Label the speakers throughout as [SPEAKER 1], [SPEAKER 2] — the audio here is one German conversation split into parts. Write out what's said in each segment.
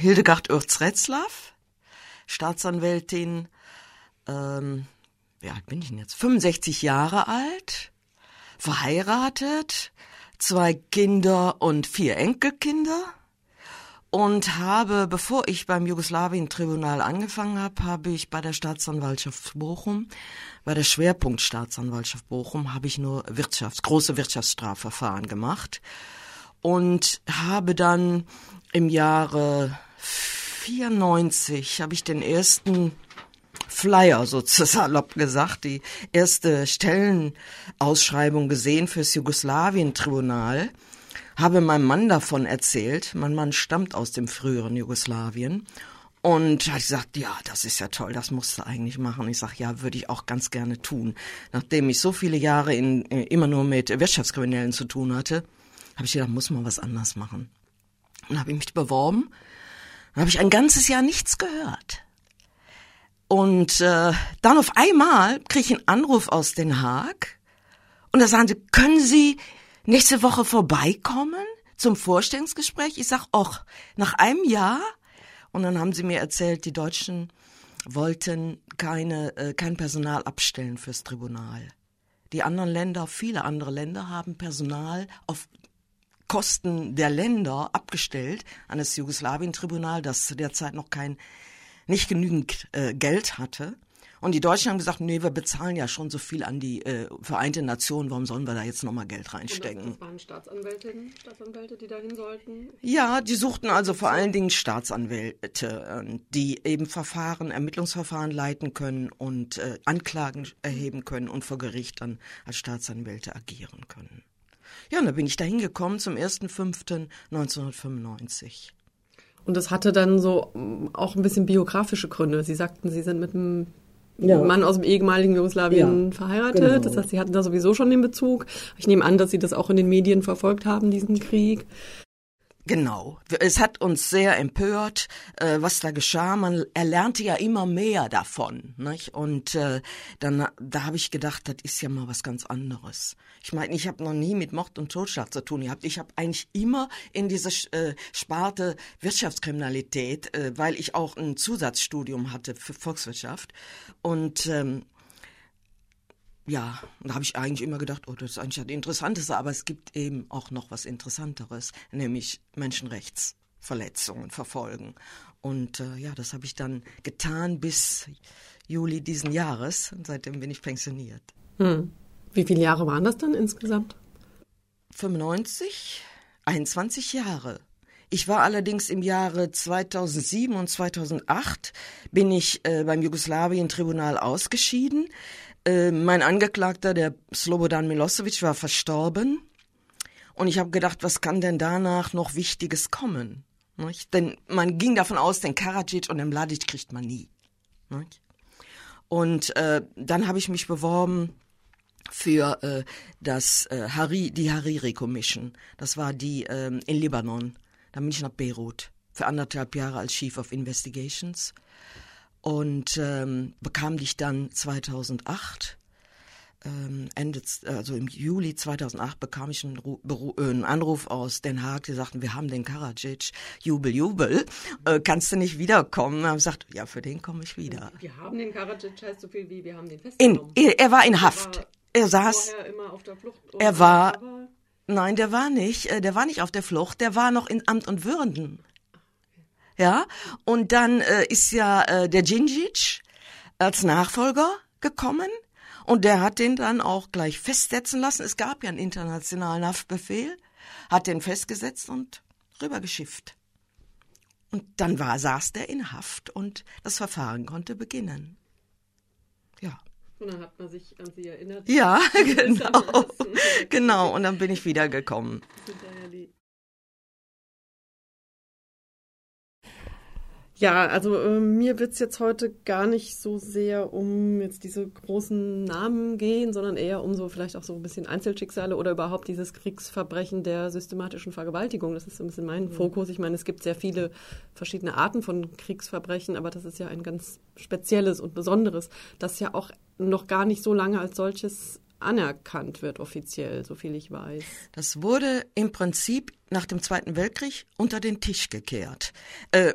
[SPEAKER 1] Hildegard Oerz-Retzlaff, Staatsanwältin, ähm, wie alt bin ich denn jetzt? 65 Jahre alt, verheiratet, zwei Kinder und vier Enkelkinder und habe, bevor ich beim Jugoslawien-Tribunal angefangen habe, habe ich bei der Staatsanwaltschaft Bochum, bei der Schwerpunktstaatsanwaltschaft Bochum, habe ich nur Wirtschafts-, große Wirtschaftsstrafverfahren gemacht und habe dann im Jahre 94 habe ich den ersten Flyer, so salopp gesagt, die erste Stellenausschreibung gesehen fürs Jugoslawien-Tribunal, habe meinem Mann davon erzählt. Mein Mann stammt aus dem früheren Jugoslawien und hat gesagt, ja, das ist ja toll, das musst du eigentlich machen. Ich sag, ja, würde ich auch ganz gerne tun. Nachdem ich so viele Jahre in, immer nur mit Wirtschaftskriminellen zu tun hatte, habe ich gedacht, muss man was anders machen. Und habe ich mich beworben. Dann habe ich ein ganzes Jahr nichts gehört. Und äh, dann auf einmal kriege ich einen Anruf aus Den Haag und da sagen sie, können Sie nächste Woche vorbeikommen zum Vorstellungsgespräch? Ich sag, och, nach einem Jahr? Und dann haben sie mir erzählt, die Deutschen wollten keine, äh, kein Personal abstellen fürs Tribunal. Die anderen Länder, viele andere Länder haben Personal auf Kosten der Länder abgestellt an das Jugoslawien-Tribunal, das zu der Zeit noch kein nicht genügend äh, Geld hatte. Und die Deutschen haben gesagt, nee, wir bezahlen ja schon so viel an die äh, Vereinte Nationen, warum sollen wir da jetzt nochmal Geld reinstecken? Und
[SPEAKER 2] das, das waren Staatsanwältinnen, Staatsanwälte, die dahin sollten?
[SPEAKER 1] Ja, die suchten also vor allen Dingen Staatsanwälte, äh, die eben Verfahren, Ermittlungsverfahren leiten können und äh, Anklagen erheben können und vor Gericht dann als Staatsanwälte agieren können. Ja, und da bin ich da hingekommen zum 1.5.1995.
[SPEAKER 2] Und das hatte dann so mm, auch ein bisschen biografische Gründe. Sie sagten, Sie sind mit einem ja. Mann aus dem ehemaligen Jugoslawien ja, verheiratet. Genau. Das heißt, Sie hatten da sowieso schon den Bezug. Ich nehme an, dass Sie das auch in den Medien verfolgt haben, diesen Krieg.
[SPEAKER 1] Genau. Es hat uns sehr empört, äh, was da geschah. Man erlernte ja immer mehr davon. Nicht? Und äh, dann, da habe ich gedacht, das ist ja mal was ganz anderes. Ich meine, ich habe noch nie mit Mord und Totschlag zu tun gehabt. Ich habe eigentlich immer in dieser äh, Sparte Wirtschaftskriminalität, äh, weil ich auch ein Zusatzstudium hatte für Volkswirtschaft. Und ähm, ja, da habe ich eigentlich immer gedacht, oh, das ist eigentlich das Interessanteste, aber es gibt eben auch noch was Interessanteres, nämlich Menschenrechtsverletzungen verfolgen. Und äh, ja, das habe ich dann getan bis Juli diesen Jahres und seitdem bin ich pensioniert.
[SPEAKER 2] Hm. Wie viele Jahre waren das dann insgesamt?
[SPEAKER 1] 95, 21 Jahre. Ich war allerdings im Jahre 2007 und 2008 bin ich äh, beim Jugoslawien-Tribunal ausgeschieden. Äh, mein Angeklagter, der Slobodan Milosevic, war verstorben. Und ich habe gedacht, was kann denn danach noch Wichtiges kommen? Nicht? Denn man ging davon aus, den Karadzic und den Mladic kriegt man nie. Nicht? Und äh, dann habe ich mich beworben für äh, das äh, Hari, die Hariri Commission. Das war die ähm, in Libanon. Da bin ich nach Beirut für anderthalb Jahre als Chief of Investigations und ähm, bekam dich dann 2008 ähm, Ende, also im Juli 2008 bekam ich einen, Ru äh, einen, Anruf aus Den Haag, die sagten, wir haben den Karadzic, Jubel, Jubel, äh, kannst du nicht wiederkommen? Ich gesagt, ja, für den komme ich wieder.
[SPEAKER 2] Wir haben den Karadzic heißt so viel wie, wir haben den festgenommen.
[SPEAKER 1] In, er war in Haft. Er, war er saß, er war, nein, der war nicht, äh, der war nicht auf der Flucht, der war noch in Amt und Würden ja. Und dann äh, ist ja äh, der Djindjic als Nachfolger gekommen und der hat den dann auch gleich festsetzen lassen. Es gab ja einen internationalen Haftbefehl, hat den festgesetzt und rübergeschifft. Und dann war, saß der in Haft und das Verfahren konnte beginnen. Ja.
[SPEAKER 2] Und dann hat man sich an sie erinnert.
[SPEAKER 1] Ja, genau. genau. Und dann bin ich wiedergekommen.
[SPEAKER 2] Ja, also äh, mir wird's jetzt heute gar nicht so sehr um jetzt diese großen Namen gehen, sondern eher um so vielleicht auch so ein bisschen Einzelschicksale oder überhaupt dieses Kriegsverbrechen der systematischen Vergewaltigung. Das ist so ein bisschen mein mhm. Fokus. Ich meine, es gibt sehr viele verschiedene Arten von Kriegsverbrechen, aber das ist ja ein ganz spezielles und besonderes, das ja auch noch gar nicht so lange als solches anerkannt wird offiziell, so viel ich weiß.
[SPEAKER 1] Das wurde im Prinzip nach dem Zweiten Weltkrieg unter den Tisch gekehrt. Äh,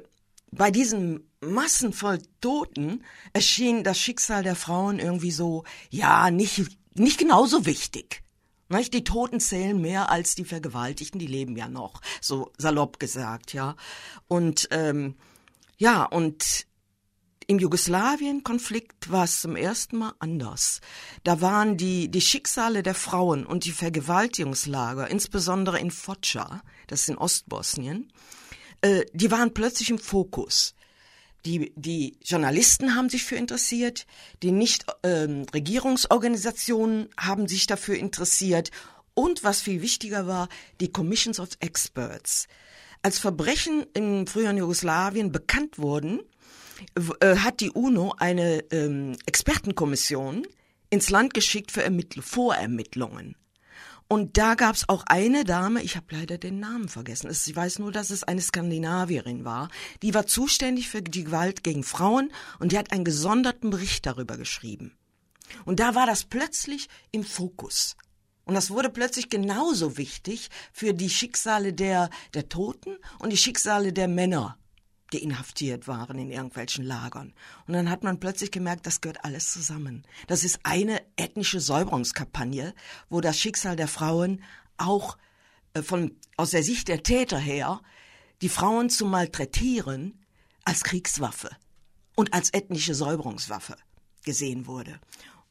[SPEAKER 1] bei diesen Massen voll Toten erschien das Schicksal der Frauen irgendwie so, ja, nicht, nicht genauso wichtig. Nicht? Die Toten zählen mehr als die Vergewaltigten, die leben ja noch, so salopp gesagt, ja. Und ähm, ja, und im Jugoslawien-Konflikt war es zum ersten Mal anders. Da waren die, die Schicksale der Frauen und die Vergewaltigungslager, insbesondere in Foča, das ist in Ostbosnien, äh, die waren plötzlich im Fokus. Die, die Journalisten haben sich für interessiert, die Nichtregierungsorganisationen ähm, haben sich dafür interessiert und was viel wichtiger war, die Commissions of Experts. Als Verbrechen im früheren Jugoslawien bekannt wurden, äh, hat die UNO eine ähm, Expertenkommission ins Land geschickt für Ermittl Vorermittlungen. Und da gab's auch eine Dame, ich habe leider den Namen vergessen, ich weiß nur, dass es eine Skandinavierin war, die war zuständig für die Gewalt gegen Frauen und die hat einen gesonderten Bericht darüber geschrieben. Und da war das plötzlich im Fokus. Und das wurde plötzlich genauso wichtig für die Schicksale der, der Toten und die Schicksale der Männer, die inhaftiert waren in irgendwelchen Lagern. Und dann hat man plötzlich gemerkt, das gehört alles zusammen. Das ist eine ethnische Säuberungskampagne, wo das Schicksal der Frauen auch äh, von, aus der Sicht der Täter her, die Frauen zu malträtieren als Kriegswaffe und als ethnische Säuberungswaffe gesehen wurde.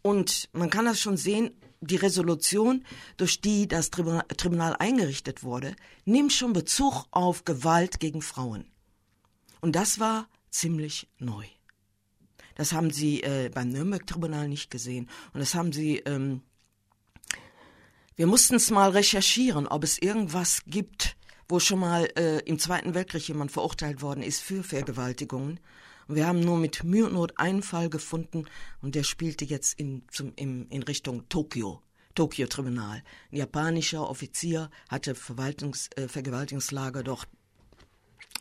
[SPEAKER 1] Und man kann das schon sehen, die Resolution, durch die das Tribunal eingerichtet wurde, nimmt schon Bezug auf Gewalt gegen Frauen. Und das war ziemlich neu. Das haben sie äh, beim Nürnberg-Tribunal nicht gesehen. Und das haben sie, ähm, wir mussten es mal recherchieren, ob es irgendwas gibt, wo schon mal äh, im Zweiten Weltkrieg jemand verurteilt worden ist für Vergewaltigungen. Und wir haben nur mit Mühe und Not einen Fall gefunden und der spielte jetzt in, zum, im, in Richtung Tokio. Tokio-Tribunal. Ein japanischer Offizier hatte Verwaltungs, äh, Vergewaltigungslager dort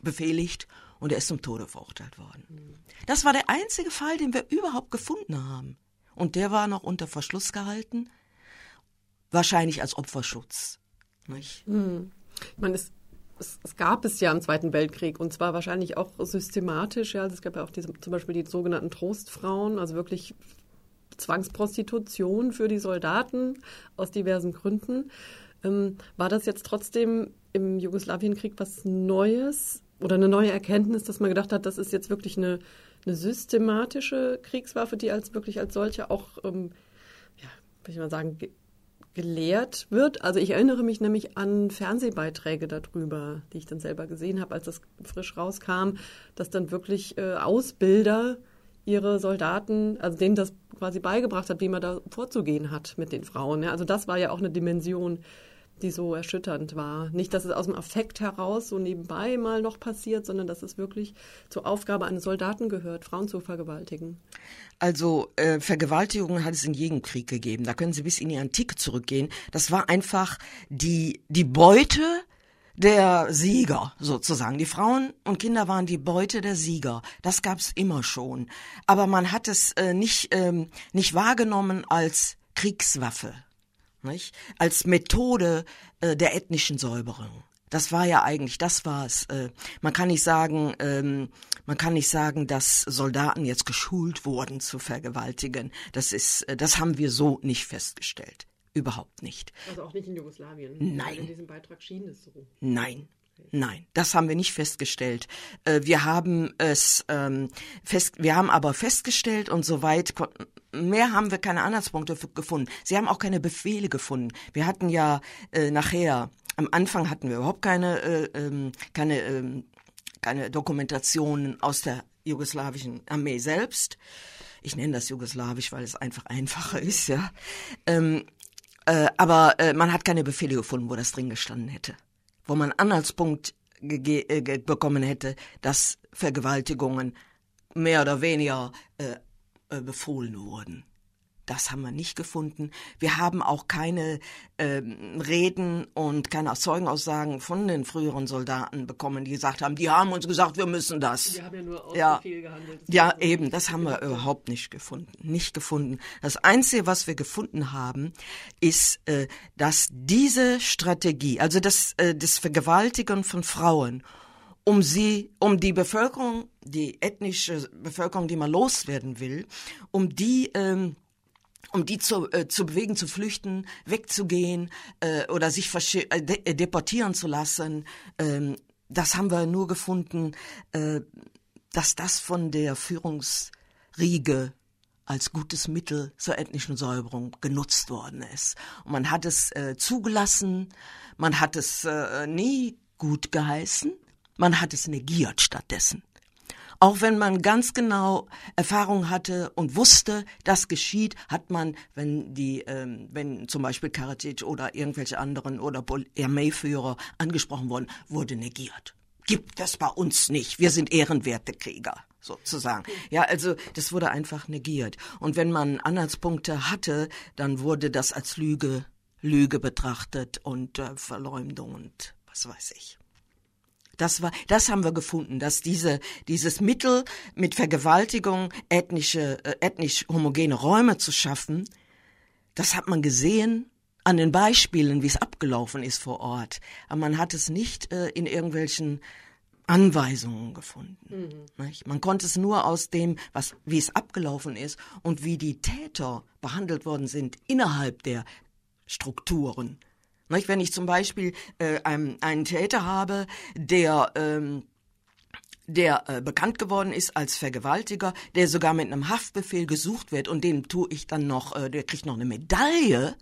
[SPEAKER 1] befehligt und er ist zum Tode verurteilt worden. Das war der einzige Fall, den wir überhaupt gefunden haben. Und der war noch unter Verschluss gehalten, wahrscheinlich als Opferschutz. Nicht?
[SPEAKER 2] Hm. Ich meine, es, es, es, gab es ja im Zweiten Weltkrieg und zwar wahrscheinlich auch systematisch. Ja, also es gab ja auch diese, zum Beispiel die sogenannten Trostfrauen, also wirklich Zwangsprostitution für die Soldaten aus diversen Gründen. Ähm, war das jetzt trotzdem im Jugoslawienkrieg was Neues? Oder eine neue Erkenntnis, dass man gedacht hat, das ist jetzt wirklich eine, eine systematische Kriegswaffe, die als wirklich als solche auch, ähm, ja, würde ich mal sagen, ge gelehrt wird. Also ich erinnere mich nämlich an Fernsehbeiträge darüber, die ich dann selber gesehen habe, als das frisch rauskam, dass dann wirklich äh, Ausbilder ihre Soldaten, also denen das quasi beigebracht hat, wie man da vorzugehen hat mit den Frauen. Ja. Also das war ja auch eine Dimension, die so erschütternd war. Nicht, dass es aus dem Affekt heraus so nebenbei mal noch passiert, sondern dass es wirklich zur Aufgabe eines Soldaten gehört, Frauen zu vergewaltigen.
[SPEAKER 1] Also äh, Vergewaltigungen hat es in jedem Krieg gegeben. Da können Sie bis in die Antike zurückgehen. Das war einfach die, die Beute der Sieger sozusagen. Die Frauen und Kinder waren die Beute der Sieger. Das gab's immer schon. Aber man hat es äh, nicht, ähm, nicht wahrgenommen als Kriegswaffe nicht? als Methode äh, der ethnischen Säuberung. Das war ja eigentlich, das war's. Äh, man kann nicht sagen, ähm, man kann nicht sagen, dass Soldaten jetzt geschult wurden zu vergewaltigen. Das ist, äh, das haben wir so nicht festgestellt. Überhaupt nicht.
[SPEAKER 2] Also auch nicht in Jugoslawien.
[SPEAKER 1] Nein.
[SPEAKER 2] In diesem Beitrag schien es so.
[SPEAKER 1] Nein. Nein, das haben wir nicht festgestellt. Äh, wir haben es ähm, fest, wir haben aber festgestellt und soweit mehr haben wir keine Anhaltspunkte gefunden. Sie haben auch keine Befehle gefunden. Wir hatten ja äh, nachher, am Anfang hatten wir überhaupt keine, äh, ähm, keine, äh, keine Dokumentationen aus der jugoslawischen Armee selbst. Ich nenne das jugoslawisch, weil es einfach einfacher ist, ja. Ähm, äh, aber äh, man hat keine Befehle gefunden, wo das drin gestanden hätte. Wo man Anhaltspunkt äh, bekommen hätte, dass Vergewaltigungen mehr oder weniger äh, befohlen wurden. Das haben wir nicht gefunden. Wir haben auch keine äh, Reden und keine Zeugenaussagen von den früheren Soldaten bekommen, die gesagt haben, die haben uns gesagt, wir müssen das.
[SPEAKER 2] Die haben ja nur aus
[SPEAKER 1] ja,
[SPEAKER 2] Befehl gehandelt.
[SPEAKER 1] Ja, eben, das haben wir überhaupt nicht gefunden. Nicht gefunden. Das Einzige, was wir gefunden haben, ist, äh, dass diese Strategie, also das, äh, das Vergewaltigen von Frauen, um sie, um die Bevölkerung die ethnische Bevölkerung, die man loswerden will, um die ähm, um die zu, äh, zu bewegen, zu flüchten, wegzugehen äh, oder sich äh, de äh, deportieren zu lassen. Ähm, das haben wir nur gefunden, äh, dass das von der Führungsriege als gutes Mittel zur ethnischen Säuberung genutzt worden ist. Und man hat es äh, zugelassen, man hat es äh, nie gut geheißen, man hat es negiert stattdessen. Auch wenn man ganz genau Erfahrung hatte und wusste, das geschieht, hat man, wenn die, ähm, wenn zum Beispiel Karadzic oder irgendwelche anderen oder Armeeführer angesprochen wurden, wurde negiert. Gibt es bei uns nicht. Wir sind ehrenwerte Krieger sozusagen. Ja, also das wurde einfach negiert. Und wenn man Anhaltspunkte hatte, dann wurde das als Lüge, Lüge betrachtet und äh, Verleumdung und was weiß ich. Das war, das haben wir gefunden, dass diese, dieses Mittel mit Vergewaltigung ethnische, äh, ethnisch homogene Räume zu schaffen, das hat man gesehen an den Beispielen, wie es abgelaufen ist vor Ort. Aber man hat es nicht äh, in irgendwelchen Anweisungen gefunden. Mhm. Man konnte es nur aus dem, was, wie es abgelaufen ist und wie die Täter behandelt worden sind innerhalb der Strukturen. Wenn ich zum Beispiel äh, einen, einen Täter habe, der ähm, der äh, bekannt geworden ist als Vergewaltiger, der sogar mit einem Haftbefehl gesucht wird und dem tue ich dann noch, äh, der kriegt noch eine Medaille,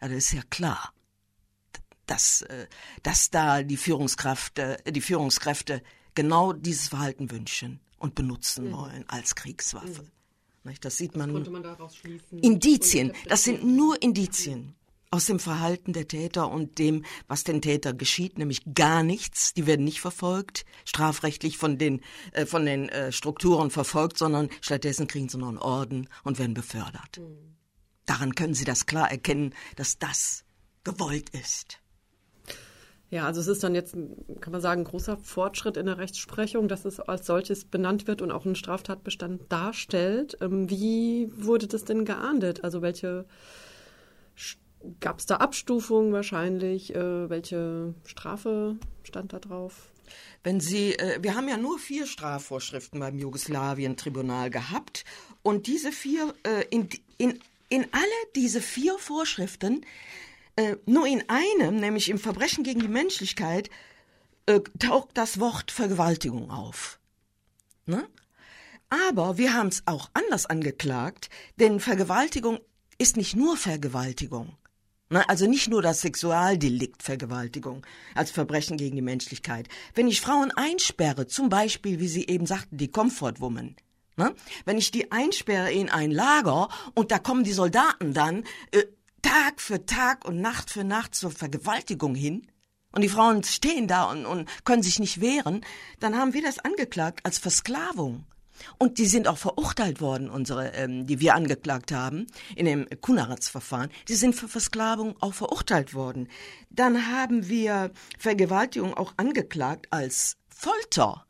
[SPEAKER 1] ja, das ist ja klar dass, äh, dass da die Führungskraft, äh, die Führungskräfte genau dieses Verhalten wünschen und benutzen mhm. wollen als Kriegswaffe. Mhm. Das sieht man.
[SPEAKER 2] Man daraus schließen?
[SPEAKER 1] Indizien. Das sind nur Indizien aus dem Verhalten der Täter und dem, was den Täter geschieht, nämlich gar nichts. Die werden nicht verfolgt, strafrechtlich von den, äh, von den äh, Strukturen verfolgt, sondern stattdessen kriegen sie noch einen Orden und werden befördert. Mhm. Daran können Sie das klar erkennen, dass das gewollt ist.
[SPEAKER 2] Ja, also es ist dann jetzt, kann man sagen, ein großer Fortschritt in der Rechtsprechung, dass es als solches benannt wird und auch einen Straftatbestand darstellt. Ähm, wie wurde das denn geahndet? Also welche gab es da Abstufungen wahrscheinlich? Äh, welche Strafe stand da drauf?
[SPEAKER 1] Wenn Sie, äh, wir haben ja nur vier Strafvorschriften beim Jugoslawien-Tribunal gehabt und diese vier, äh, in, in, in alle diese vier Vorschriften äh, nur in einem, nämlich im Verbrechen gegen die Menschlichkeit, äh, taucht das Wort Vergewaltigung auf. Ne? Aber wir haben es auch anders angeklagt, denn Vergewaltigung ist nicht nur Vergewaltigung. Ne? Also nicht nur das Sexualdelikt Vergewaltigung als Verbrechen gegen die Menschlichkeit. Wenn ich Frauen einsperre, zum Beispiel, wie Sie eben sagten, die Comfort Woman, ne? wenn ich die einsperre in ein Lager und da kommen die Soldaten dann, äh, Tag für Tag und Nacht für Nacht zur Vergewaltigung hin und die Frauen stehen da und, und können sich nicht wehren, dann haben wir das angeklagt als Versklavung. Und die sind auch verurteilt worden, unsere, ähm, die wir angeklagt haben, in dem Kunaratz-Verfahren. Die sind für Versklavung auch verurteilt worden. Dann haben wir Vergewaltigung auch angeklagt als Folter.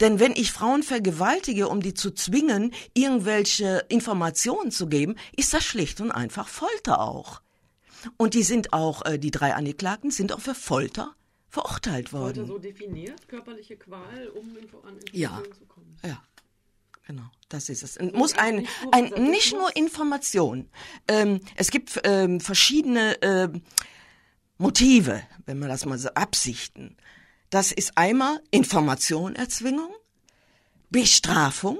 [SPEAKER 1] Denn wenn ich Frauen vergewaltige, um die zu zwingen, irgendwelche Informationen zu geben, ist das schlicht und einfach Folter auch. Und die sind auch, äh, die drei Angeklagten sind auch für Folter verurteilt worden. Folter
[SPEAKER 2] so definiert, körperliche Qual, um an Informationen
[SPEAKER 1] ja. zu kommen. Ja. Genau, das ist es. Und muss ein, ein nicht nur Information. Ähm, es gibt ähm, verschiedene äh, Motive, wenn man das mal so Absichten. Das ist einmal Information, Erzwingung, Bestrafung.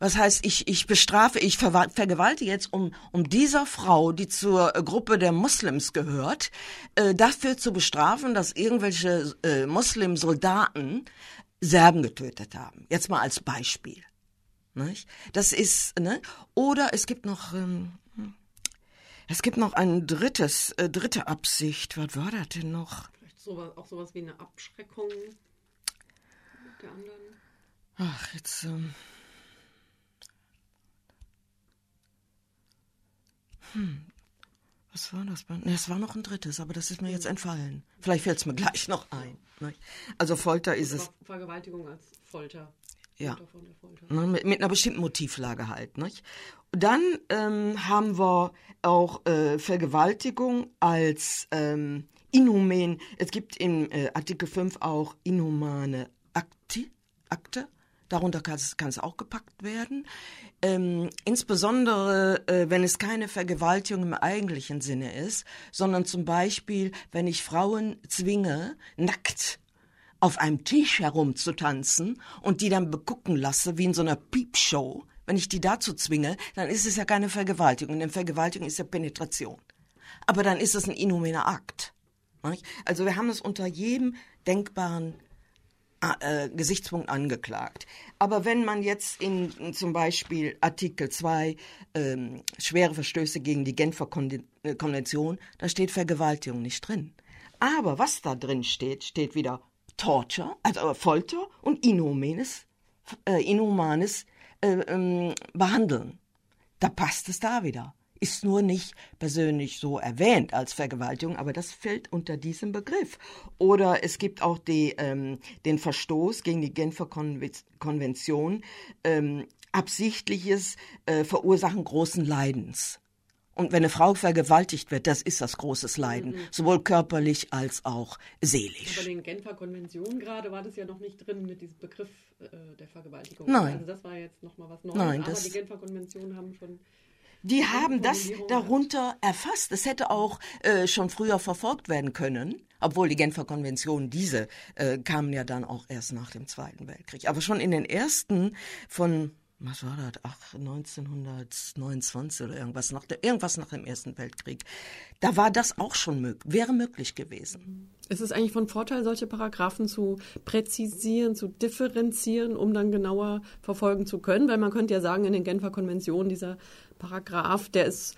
[SPEAKER 1] Was heißt, ich, ich bestrafe, ich vergewaltige jetzt, um, um dieser Frau, die zur Gruppe der Muslims gehört, äh, dafür zu bestrafen, dass irgendwelche äh, Muslim-Soldaten Serben getötet haben. Jetzt mal als Beispiel. Nicht? Das ist, ne? Oder es gibt noch, ähm, es gibt noch ein drittes, äh, dritte Absicht. Was war das denn noch?
[SPEAKER 2] sowas, auch sowas wie eine Abschreckung der anderen?
[SPEAKER 1] Ach, jetzt. Ähm hm. Was war das? Ne, es war noch ein drittes, aber das ist mir jetzt entfallen. Vielleicht fällt es mir gleich noch ein. Ne? Also Folter ist es.
[SPEAKER 2] Vergewaltigung als Folter.
[SPEAKER 1] Ja. Ne, mit, mit, einer bestimmten Motivlage halt. Nicht? Dann ähm, haben wir auch äh, Vergewaltigung als ähm, inhuman. Es gibt in äh, Artikel 5 auch inhumane Akti, Akte, Darunter kann es, kann es auch gepackt werden. Ähm, insbesondere, äh, wenn es keine Vergewaltigung im eigentlichen Sinne ist, sondern zum Beispiel, wenn ich Frauen zwinge, nackt auf einem Tisch herumzutanzen und die dann begucken lasse, wie in so einer Piepshow, wenn ich die dazu zwinge, dann ist es ja keine Vergewaltigung. Denn Vergewaltigung ist ja Penetration. Aber dann ist es ein inhumaner Akt. Also wir haben es unter jedem denkbaren äh, Gesichtspunkt angeklagt. Aber wenn man jetzt in, in zum Beispiel Artikel 2 ähm, schwere Verstöße gegen die Genfer äh, Konvention, da steht Vergewaltigung nicht drin. Aber was da drin steht, steht wieder Torture, also Folter und inhumanes, äh, inhumanes äh, ähm, Behandeln. Da passt es da wieder ist nur nicht persönlich so erwähnt als Vergewaltigung, aber das fällt unter diesem Begriff. Oder es gibt auch die, ähm, den Verstoß gegen die Genfer Konvention, ähm, absichtliches äh, Verursachen großen Leidens. Und wenn eine Frau vergewaltigt wird, das ist das großes Leiden, mhm. sowohl körperlich als auch seelisch.
[SPEAKER 2] Aber in den Genfer Konventionen gerade war das ja noch nicht drin mit diesem Begriff äh, der Vergewaltigung.
[SPEAKER 1] Nein.
[SPEAKER 2] Also das war jetzt nochmal was Neues.
[SPEAKER 1] Nein,
[SPEAKER 2] aber die Genfer Konventionen haben schon
[SPEAKER 1] die haben das darunter erfasst. Es hätte auch äh, schon früher verfolgt werden können, obwohl die Genfer Konventionen, diese äh, kamen ja dann auch erst nach dem Zweiten Weltkrieg. Aber schon in den ersten von was war das? Ach, 1929 oder irgendwas nach der, irgendwas nach dem Ersten Weltkrieg. Da war das auch schon möglich, wäre möglich gewesen.
[SPEAKER 2] Ist es eigentlich von Vorteil, solche Paragraphen zu präzisieren, zu differenzieren, um dann genauer verfolgen zu können? Weil man könnte ja sagen, in den Genfer Konventionen dieser Paragraph, der ist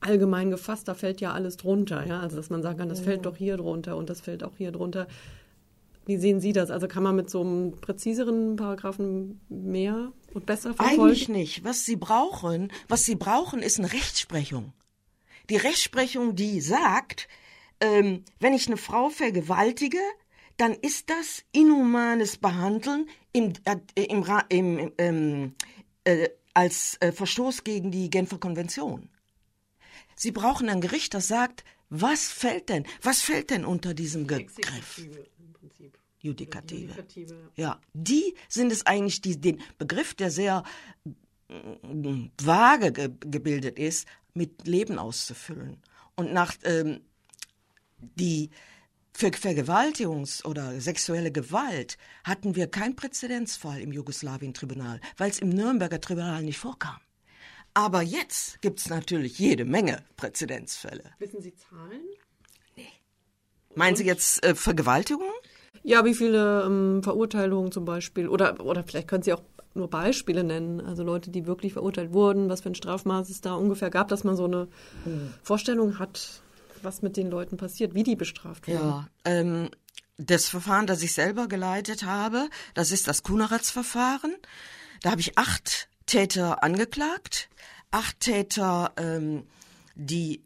[SPEAKER 2] allgemein gefasst, da fällt ja alles drunter, ja, also dass man sagen kann, das fällt doch hier drunter und das fällt auch hier drunter. Wie sehen Sie das? Also kann man mit so einem präziseren Paragraphen mehr und besser verfolgen?
[SPEAKER 1] Eigentlich nicht. Was Sie brauchen, was Sie brauchen, ist eine Rechtsprechung. Die Rechtsprechung, die sagt, ähm, wenn ich eine Frau vergewaltige, dann ist das inhumanes Behandeln im, äh, im, im, ähm, äh, als äh, Verstoß gegen die Genfer Konvention. Sie brauchen ein Gericht, das sagt, was fällt denn, was fällt denn unter diesem Begriff? Judikative. Judikative. Ja, die sind es eigentlich, die den Begriff, der sehr mm, vage ge gebildet ist, mit Leben auszufüllen. Und nach ähm, die für Vergewaltigungs- oder sexuelle Gewalt hatten wir keinen Präzedenzfall im Jugoslawien-Tribunal, weil es im Nürnberger Tribunal nicht vorkam. Aber jetzt gibt's natürlich jede Menge Präzedenzfälle.
[SPEAKER 2] Wissen Sie Zahlen?
[SPEAKER 1] Nee. Meinen Sie jetzt äh, Vergewaltigung?
[SPEAKER 2] Ja, wie viele ähm, Verurteilungen zum Beispiel, oder, oder vielleicht können Sie auch nur Beispiele nennen, also Leute, die wirklich verurteilt wurden, was für ein Strafmaß es da ungefähr gab, dass man so eine hm. Vorstellung hat, was mit den Leuten passiert, wie die bestraft werden.
[SPEAKER 1] Ja, ähm, das Verfahren, das ich selber geleitet habe, das ist das Kuneratz-Verfahren. Da habe ich acht Täter angeklagt, acht Täter, ähm, die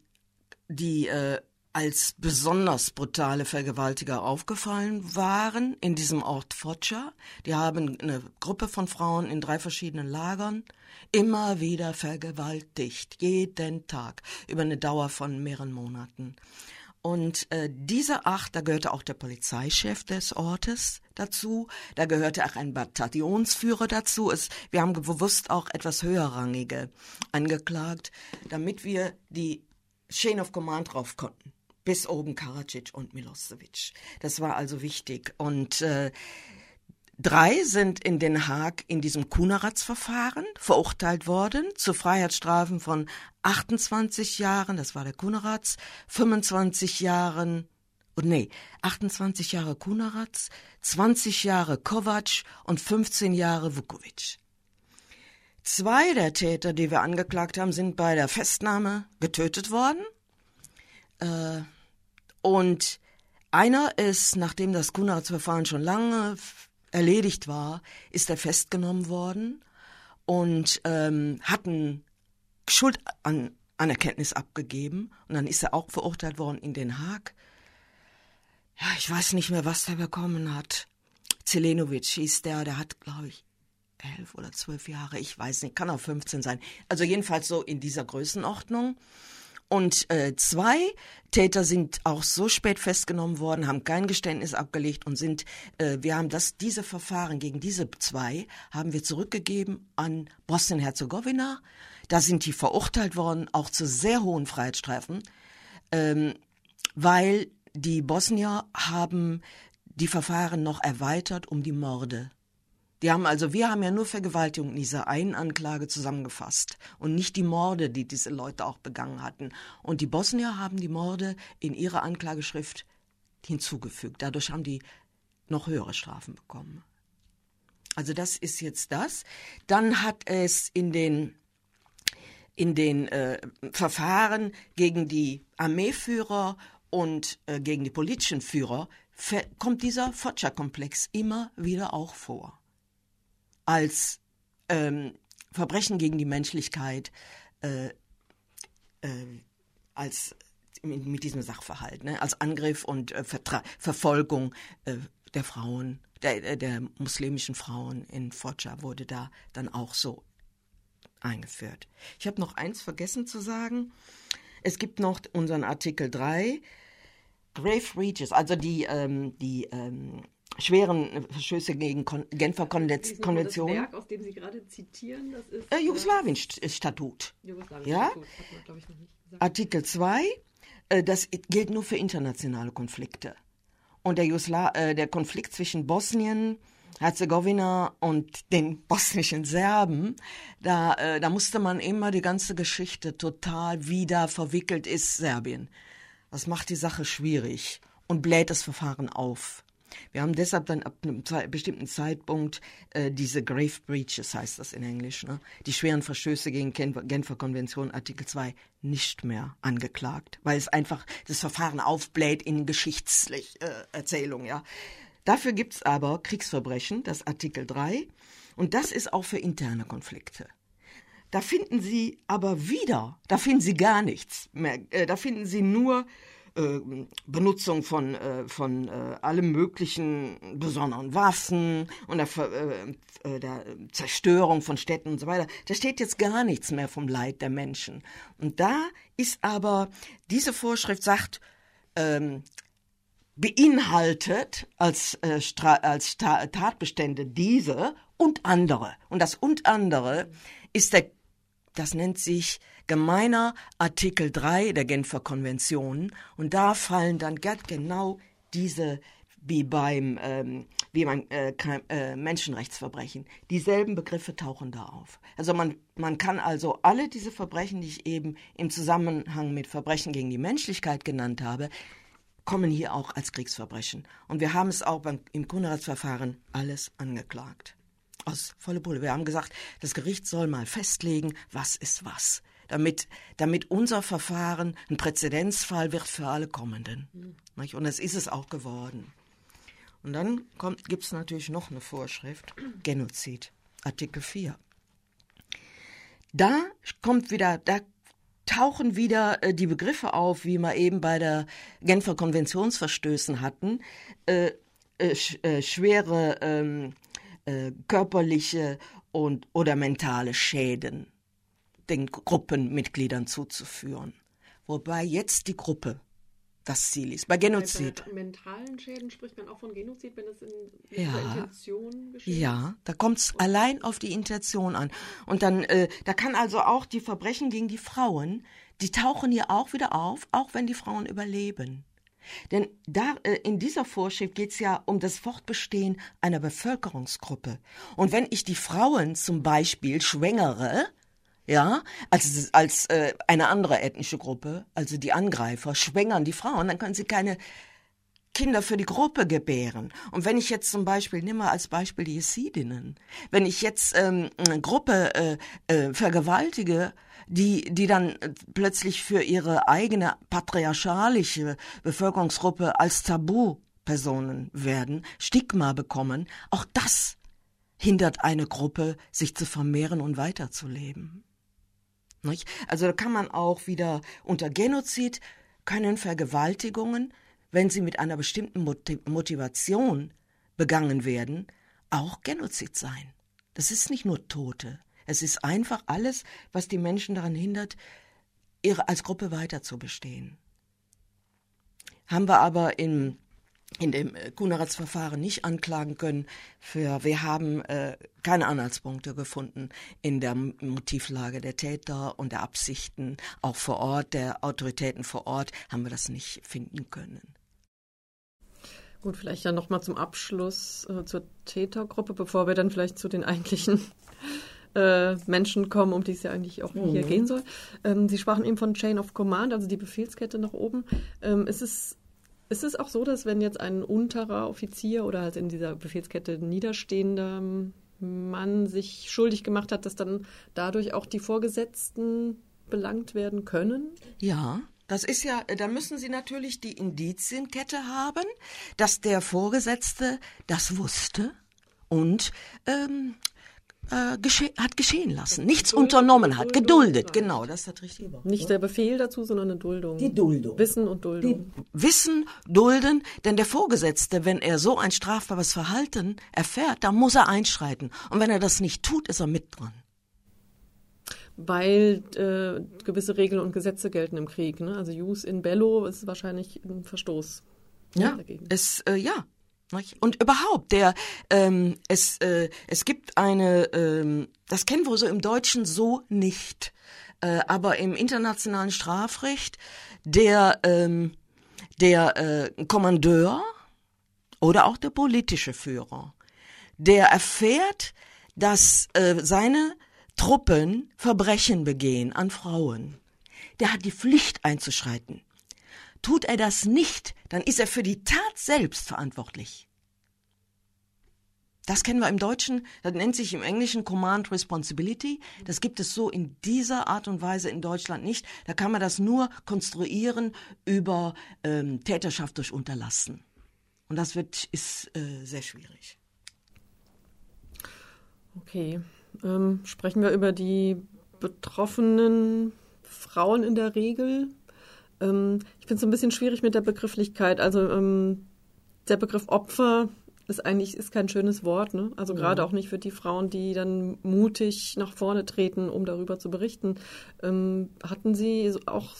[SPEAKER 1] die äh, als besonders brutale Vergewaltiger aufgefallen waren in diesem Ort Foggia. Die haben eine Gruppe von Frauen in drei verschiedenen Lagern immer wieder vergewaltigt, jeden Tag, über eine Dauer von mehreren Monaten. Und äh, diese acht, da gehörte auch der Polizeichef des Ortes dazu, da gehörte auch ein Bataillonsführer dazu. Es, wir haben bewusst auch etwas höherrangige angeklagt, damit wir die Chain of Command drauf konnten bis oben Karadzic und Milosevic. Das war also wichtig. Und äh, Drei sind in Den Haag in diesem Kuneratz-Verfahren verurteilt worden zu Freiheitsstrafen von 28 Jahren, das war der Kuneratz, 25 Jahren, und oh nee, 28 Jahre Kuneratz, 20 Jahre Kovac und 15 Jahre Vukovic. Zwei der Täter, die wir angeklagt haben, sind bei der Festnahme getötet worden. Äh, und einer ist, nachdem das Kunatsverfahren schon lange erledigt war, ist er festgenommen worden und ähm, hat ein Schuldanerkenntnis abgegeben und dann ist er auch verurteilt worden in Den Haag. Ja, ich weiß nicht mehr, was er bekommen hat. Zelenovic hieß der, der hat, glaube ich, elf oder zwölf Jahre, ich weiß nicht, kann auch 15 sein. Also jedenfalls so in dieser Größenordnung. Und äh, zwei Täter sind auch so spät festgenommen worden, haben kein Geständnis abgelegt und sind, äh, wir haben das, diese Verfahren gegen diese zwei haben wir zurückgegeben an Bosnien-Herzegowina. Da sind die verurteilt worden, auch zu sehr hohen Freiheitsstreifen, ähm, weil die Bosnier haben die Verfahren noch erweitert um die Morde. Die haben also, wir haben ja nur Vergewaltigung in dieser einen Anklage zusammengefasst und nicht die Morde, die diese Leute auch begangen hatten. Und die Bosnier haben die Morde in ihrer Anklageschrift hinzugefügt. Dadurch haben die noch höhere Strafen bekommen. Also das ist jetzt das. Dann hat es in den in den äh, Verfahren gegen die Armeeführer und äh, gegen die politischen Führer kommt dieser Focha-Komplex immer wieder auch vor. Als ähm, Verbrechen gegen die Menschlichkeit, äh, äh, als mit, mit, diesem Sachverhalt, ne, als Angriff und äh, Verfolgung äh, der Frauen, der, äh, der muslimischen Frauen in Focha wurde da dann auch so eingeführt. Ich habe noch eins vergessen zu sagen. Es gibt noch unseren Artikel 3, Grave Breaches, also die, ähm, die ähm, schweren Verstöße gegen Kon Genfer Konvention. Das
[SPEAKER 2] Werk, aus dem Sie gerade zitieren, das ist.
[SPEAKER 1] Äh, Jugoslawien-Statut. Jugoslawien ja? Man, Artikel 2, äh, das gilt nur für internationale Konflikte. Und der, Jusla äh, der Konflikt zwischen Bosnien, Herzegowina und den bosnischen Serben, da, äh, da musste man immer die ganze Geschichte total wieder verwickelt ist Serbien. Das macht die Sache schwierig und bläht das Verfahren auf. Wir haben deshalb dann ab einem bestimmten Zeitpunkt äh, diese Grave Breaches, heißt das in Englisch, ne? die schweren Verstöße gegen Genfer Konvention Artikel 2 nicht mehr angeklagt, weil es einfach das Verfahren aufbläht in geschichtlich äh, Erzählung. Ja. Dafür gibt's aber Kriegsverbrechen, das Artikel 3, und das ist auch für interne Konflikte. Da finden Sie aber wieder, da finden Sie gar nichts mehr. Äh, da finden Sie nur äh, Benutzung von, äh, von äh, allem möglichen besonderen Waffen und der, äh, äh, der Zerstörung von Städten und so weiter. Da steht jetzt gar nichts mehr vom Leid der Menschen. Und da ist aber, diese Vorschrift sagt, ähm, beinhaltet als, äh, als Tatbestände diese und andere. Und das und andere ist der, das nennt sich gemeiner Artikel 3 der Genfer Konvention. Und da fallen dann genau diese wie beim ähm, wie beim äh, äh, Menschenrechtsverbrechen. Dieselben Begriffe tauchen da auf. Also man, man kann also alle diese Verbrechen, die ich eben im Zusammenhang mit Verbrechen gegen die Menschlichkeit genannt habe, kommen hier auch als Kriegsverbrechen. Und wir haben es auch beim, im Kunratsverfahren alles angeklagt. Aus volle Bulle. Wir haben gesagt, das Gericht soll mal festlegen, was ist was. Damit, damit unser Verfahren ein Präzedenzfall wird für alle Kommenden. Mhm. Und das ist es auch geworden. Und dann gibt es natürlich noch eine Vorschrift, Genozid, Artikel 4. Da kommt wieder, da tauchen wieder äh, die Begriffe auf, wie wir eben bei der Genfer Konventionsverstößen hatten, äh, äh, sch äh, schwere ähm, äh, körperliche und oder mentale Schäden den Gruppenmitgliedern zuzuführen. Wobei jetzt die Gruppe das Ziel ist. Bei Genozid.
[SPEAKER 2] Bei mentalen Schäden spricht man auch von Genozid, wenn es in ja, Intention geschieht.
[SPEAKER 1] Ja, da kommt es allein auf die Intention an. Und dann, äh, da kann also auch die Verbrechen gegen die Frauen, die tauchen hier auch wieder auf, auch wenn die Frauen überleben. Denn da äh, in dieser Vorschrift geht es ja um das Fortbestehen einer Bevölkerungsgruppe. Und wenn ich die Frauen zum Beispiel schwängere, ja, als, als äh, eine andere ethnische Gruppe, also die Angreifer, schwängern die Frauen, dann können sie keine Kinder für die Gruppe gebären. Und wenn ich jetzt zum Beispiel, nimm mal als Beispiel die Jesidinnen, wenn ich jetzt ähm, eine Gruppe äh, äh, vergewaltige, die, die dann plötzlich für ihre eigene patriarchalische Bevölkerungsgruppe als Tabu-Personen werden, Stigma bekommen, auch das hindert eine Gruppe, sich zu vermehren und weiterzuleben. Nicht? Also da kann man auch wieder unter Genozid können Vergewaltigungen, wenn sie mit einer bestimmten Motivation begangen werden, auch Genozid sein. Das ist nicht nur Tote. Es ist einfach alles, was die Menschen daran hindert, ihre, als Gruppe weiter zu bestehen. Haben wir aber in, in dem Kuneratsverfahren nicht anklagen können für, wir haben äh, keine Anhaltspunkte gefunden in der Motivlage der Täter und der Absichten, auch vor Ort, der Autoritäten vor Ort, haben wir das nicht finden können.
[SPEAKER 2] Gut, vielleicht dann nochmal zum Abschluss äh, zur Tätergruppe, bevor wir dann vielleicht zu den eigentlichen äh, Menschen kommen, um die es ja eigentlich auch mhm. hier gehen soll. Ähm, Sie sprachen eben von Chain of Command, also die Befehlskette nach oben. Ähm, ist, es, ist es auch so, dass wenn jetzt ein unterer Offizier oder halt in dieser Befehlskette niederstehender Mann sich schuldig gemacht hat, dass dann dadurch auch die Vorgesetzten belangt werden können?
[SPEAKER 1] Ja, das ist ja, da müssen Sie natürlich die Indizienkette haben, dass der Vorgesetzte das wusste und ähm, äh, gesche hat geschehen lassen, nichts Duldung, unternommen hat, geduldet, genau, das ist das richtige Wort.
[SPEAKER 2] Nicht der Befehl dazu, sondern eine Duldung.
[SPEAKER 1] Die Duldung.
[SPEAKER 2] Wissen und Duldung.
[SPEAKER 1] Die Wissen, dulden, denn der Vorgesetzte, wenn er so ein strafbares Verhalten erfährt, dann muss er einschreiten. Und wenn er das nicht tut, ist er mit dran
[SPEAKER 2] weil äh, gewisse Regeln und Gesetze gelten im Krieg. Ne? Also Jus in bello ist wahrscheinlich ein Verstoß.
[SPEAKER 1] Ja, dagegen. es äh, ja. Und überhaupt, der ähm, es äh, es gibt eine, ähm, das kennen wir so im Deutschen so nicht, äh, aber im internationalen Strafrecht der ähm, der äh, Kommandeur oder auch der politische Führer, der erfährt, dass äh, seine Truppen Verbrechen begehen an Frauen, der hat die Pflicht einzuschreiten. Tut er das nicht, dann ist er für die Tat selbst verantwortlich. Das kennen wir im Deutschen, das nennt sich im Englischen Command Responsibility. Das gibt es so in dieser Art und Weise in Deutschland nicht. Da kann man das nur konstruieren über ähm, Täterschaft durch Unterlassen. Und das wird, ist äh, sehr schwierig.
[SPEAKER 2] Okay. Ähm, sprechen wir über die betroffenen Frauen in der Regel. Ähm, ich finde es ein bisschen schwierig mit der Begrifflichkeit. Also ähm, der Begriff Opfer ist eigentlich ist kein schönes Wort. Ne? Also ja. gerade auch nicht für die Frauen, die dann mutig nach vorne treten, um darüber zu berichten. Ähm, hatten Sie auch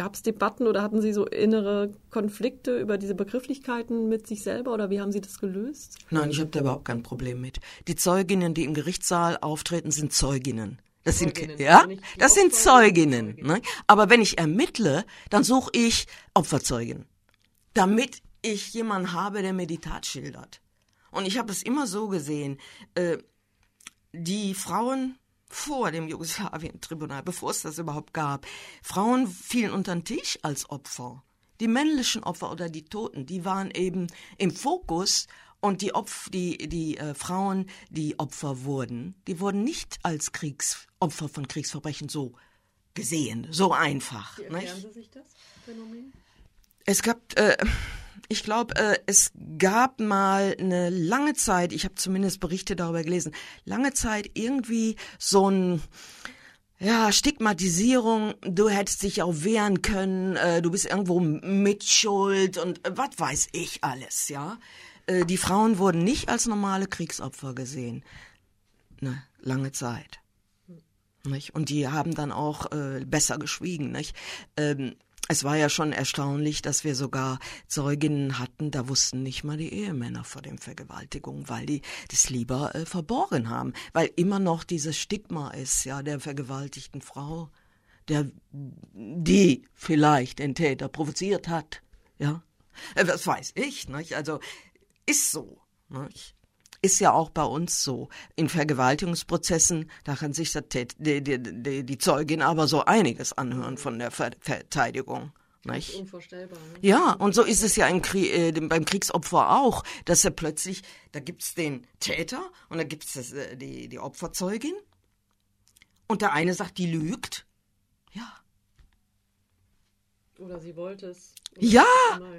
[SPEAKER 2] Gab es Debatten oder hatten Sie so innere Konflikte über diese Begrifflichkeiten mit sich selber oder wie haben Sie das gelöst?
[SPEAKER 1] Nein, ich habe da überhaupt kein Problem mit. Die Zeuginnen, die im Gerichtssaal auftreten, sind Zeuginnen. Das Zeuginnen, sind ja, das sind Zeuginnen. Ne? Aber wenn ich ermittle, dann suche ich Opferzeugen, damit ich jemanden habe, der mir die Tat schildert. Und ich habe es immer so gesehen: äh, Die Frauen vor dem Jugoslawien-Tribunal, bevor es das überhaupt gab. Frauen fielen unter den Tisch als Opfer. Die männlichen Opfer oder die Toten, die waren eben im Fokus und die, Opf die, die äh, Frauen, die Opfer wurden, die wurden nicht als Kriegsopfer von Kriegsverbrechen so gesehen, so einfach. Wie erklären Sie sich das Phänomen? Es gab, äh, ich glaube, äh, es gab mal eine lange Zeit, ich habe zumindest Berichte darüber gelesen, lange Zeit irgendwie so ein ja, Stigmatisierung, du hättest dich auch wehren können, äh, du bist irgendwo mitschuld und äh, was weiß ich alles, ja. Äh, die Frauen wurden nicht als normale Kriegsopfer gesehen. Ne, lange Zeit. Nicht? Und die haben dann auch äh, besser geschwiegen. Nicht? Ähm, es war ja schon erstaunlich, dass wir sogar Zeuginnen hatten, da wussten nicht mal die Ehemänner vor den Vergewaltigungen, weil die das lieber äh, verborgen haben, weil immer noch dieses Stigma ist, ja, der vergewaltigten Frau, der die vielleicht den Täter provoziert hat, ja. Äh, das weiß ich, nicht? Also ist so, nicht? Ist ja auch bei uns so. In Vergewaltigungsprozessen, da kann sich die, die, die, Zeugin aber so einiges anhören von der Ver Verteidigung. Nicht? unvorstellbar. Ne? Ja, und so ist es ja Krieg, äh, beim Kriegsopfer auch, dass er plötzlich, da gibt's den Täter und da gibt's das, äh, die, die Opferzeugin und der eine sagt, die lügt. Ja.
[SPEAKER 2] Oder sie wollte es.
[SPEAKER 1] Ja,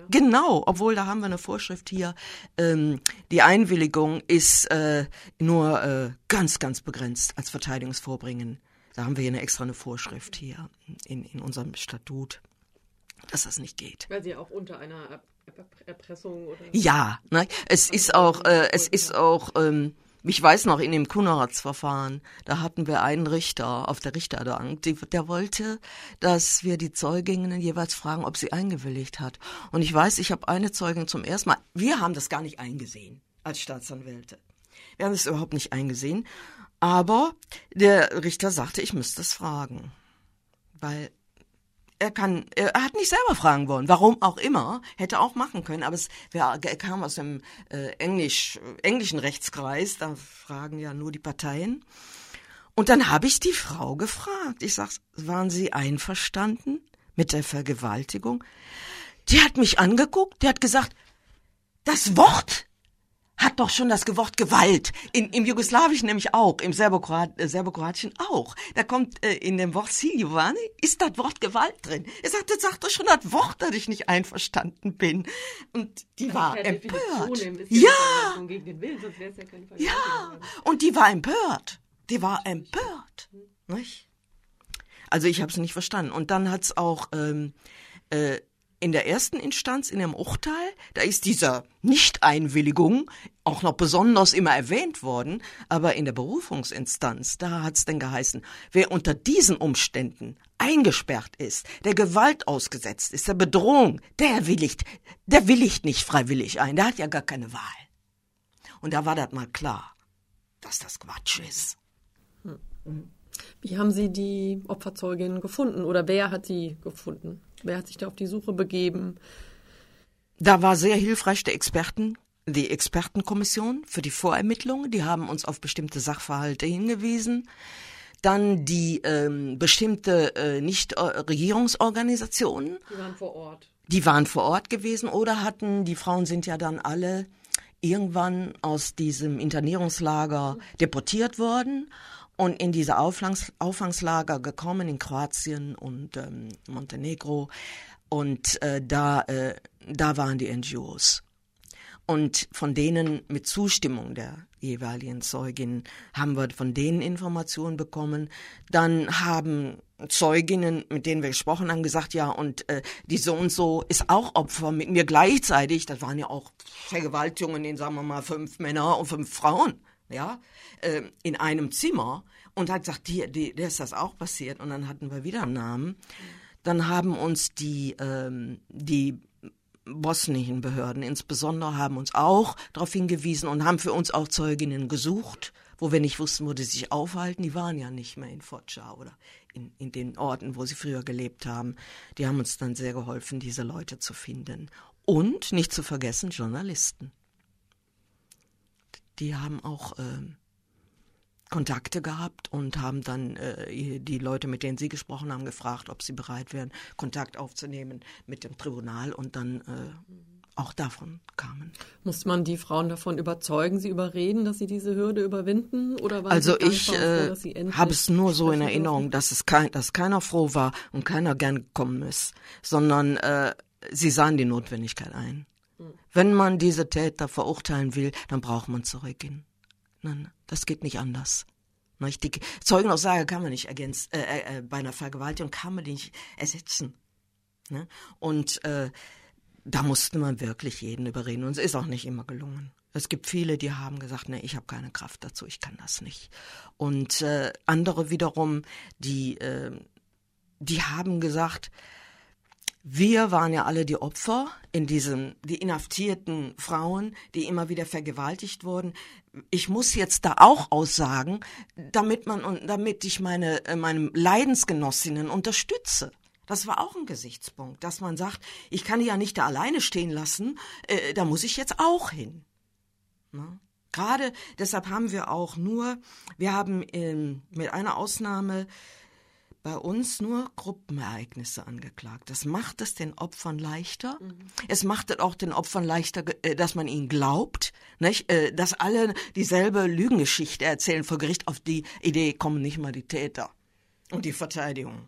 [SPEAKER 1] genau. Obwohl, da haben wir eine Vorschrift hier. Ähm, die Einwilligung ist äh, nur äh, ganz, ganz begrenzt als Verteidigungsvorbringen. Da haben wir hier eine extra eine Vorschrift hier in, in unserem Statut, dass das nicht geht.
[SPEAKER 2] Weil sie auch unter einer Erpressung oder.
[SPEAKER 1] Ja, ne? es ist auch, äh, es ist auch. Ähm, Ich weiß noch, in dem Kuneratsverfahren, da hatten wir einen Richter auf der Richterbank, der wollte, dass wir die Zeuginnen jeweils fragen, ob sie eingewilligt hat. Und ich weiß, ich habe eine Zeugin zum ersten Mal, wir haben das gar nicht eingesehen als Staatsanwälte. Wir haben es überhaupt nicht eingesehen. Aber der Richter sagte, ich müsste es fragen. Weil er kann, er hat nicht selber fragen wollen, warum auch immer, hätte auch machen können, aber es er kam aus dem äh, Englisch, englischen Rechtskreis, da fragen ja nur die Parteien. Und dann habe ich die Frau gefragt. Ich sag, waren Sie einverstanden mit der Vergewaltigung? Die hat mich angeguckt, die hat gesagt, das Wort hat doch schon das Wort Gewalt. In, Im Jugoslawischen nämlich auch, im Serbokroat, äh, Serbokroatischen auch. Da kommt äh, in dem Wort Siljovani, ist das Wort Gewalt drin. Er sagt, das sagt doch schon das Wort, dass ich nicht einverstanden bin. Und die war empört. Ja! Ja, ja. und die war empört. Die war empört. Nicht? Also ich habe es nicht verstanden. Und dann hat's auch ähm, äh, in der ersten Instanz, in dem Urteil, da ist dieser Nichteinwilligung auch noch besonders immer erwähnt worden, aber in der Berufungsinstanz, da hat's denn geheißen, wer unter diesen Umständen eingesperrt ist, der Gewalt ausgesetzt ist, der Bedrohung, der willigt, der willigt nicht freiwillig ein, der hat ja gar keine Wahl. Und da war das mal klar, dass das Quatsch ist.
[SPEAKER 2] Wie haben Sie die Opferzeugin gefunden oder wer hat sie gefunden? Wer hat sich da auf die Suche begeben?
[SPEAKER 1] Da war sehr hilfreich der Experten, die Expertenkommission für die Vorermittlungen. Die haben uns auf bestimmte Sachverhalte hingewiesen. Dann die ähm, bestimmte äh, Nicht-Regierungsorganisationen.
[SPEAKER 2] Die waren vor Ort.
[SPEAKER 1] Die waren vor Ort gewesen oder hatten, die Frauen sind ja dann alle irgendwann aus diesem Internierungslager deportiert worden und in diese Auffangs Auffangslager gekommen in Kroatien und ähm, Montenegro und äh, da äh, da waren die NGOs und von denen mit Zustimmung der jeweiligen Zeugin haben wir von denen Informationen bekommen. Dann haben Zeuginnen, mit denen wir gesprochen haben, gesagt, ja, und äh, die so und so ist auch Opfer mit mir gleichzeitig. Das waren ja auch Vergewaltigungen in, sagen wir mal, fünf Männer und fünf Frauen ja, äh, in einem Zimmer und hat gesagt, hier, die, der ist das auch passiert. Und dann hatten wir wieder einen Namen. Dann haben uns die, ähm, die bosnischen Behörden insbesondere haben uns auch darauf hingewiesen und haben für uns auch Zeuginnen gesucht, wo wir nicht wussten, wo die sich aufhalten. Die waren ja nicht mehr in Foča oder in, in den Orten, wo sie früher gelebt haben. Die haben uns dann sehr geholfen, diese Leute zu finden. Und nicht zu vergessen, Journalisten die haben auch äh, Kontakte gehabt und haben dann äh, die Leute, mit denen sie gesprochen haben, gefragt, ob sie bereit wären, Kontakt aufzunehmen mit dem Tribunal und dann äh, auch davon kamen.
[SPEAKER 2] Musste man die Frauen davon überzeugen, sie überreden, dass sie diese Hürde überwinden? Oder
[SPEAKER 1] waren also ich äh, habe es nur so in Erinnerung, dass es kein, dass keiner froh war und keiner gern gekommen ist, sondern äh, sie sahen die Notwendigkeit ein. Wenn man diese Täter verurteilen will, dann braucht man zurückgehen. Nein, das geht nicht anders. Die Zeugenaussage kann man nicht ergänzen, äh, äh, äh, bei einer Vergewaltigung kann man die nicht ersetzen. Ne? Und äh, da musste man wirklich jeden überreden und es ist auch nicht immer gelungen. Es gibt viele, die haben gesagt, nee, ich habe keine Kraft dazu, ich kann das nicht. Und äh, andere wiederum, die, äh, die haben gesagt, wir waren ja alle die Opfer in diesem, die inhaftierten Frauen, die immer wieder vergewaltigt wurden. Ich muss jetzt da auch aussagen, damit man, damit ich meine, äh, meinem Leidensgenossinnen unterstütze. Das war auch ein Gesichtspunkt, dass man sagt, ich kann die ja nicht da alleine stehen lassen, äh, da muss ich jetzt auch hin. Ne? Gerade deshalb haben wir auch nur, wir haben ähm, mit einer Ausnahme bei uns nur Gruppenereignisse angeklagt. Das macht es den Opfern leichter. Mhm. Es macht es auch den Opfern leichter, äh, dass man ihnen glaubt, nicht? Äh, dass alle dieselbe Lügengeschichte erzählen vor Gericht. Auf die Idee kommen nicht mal die Täter und die Verteidigung.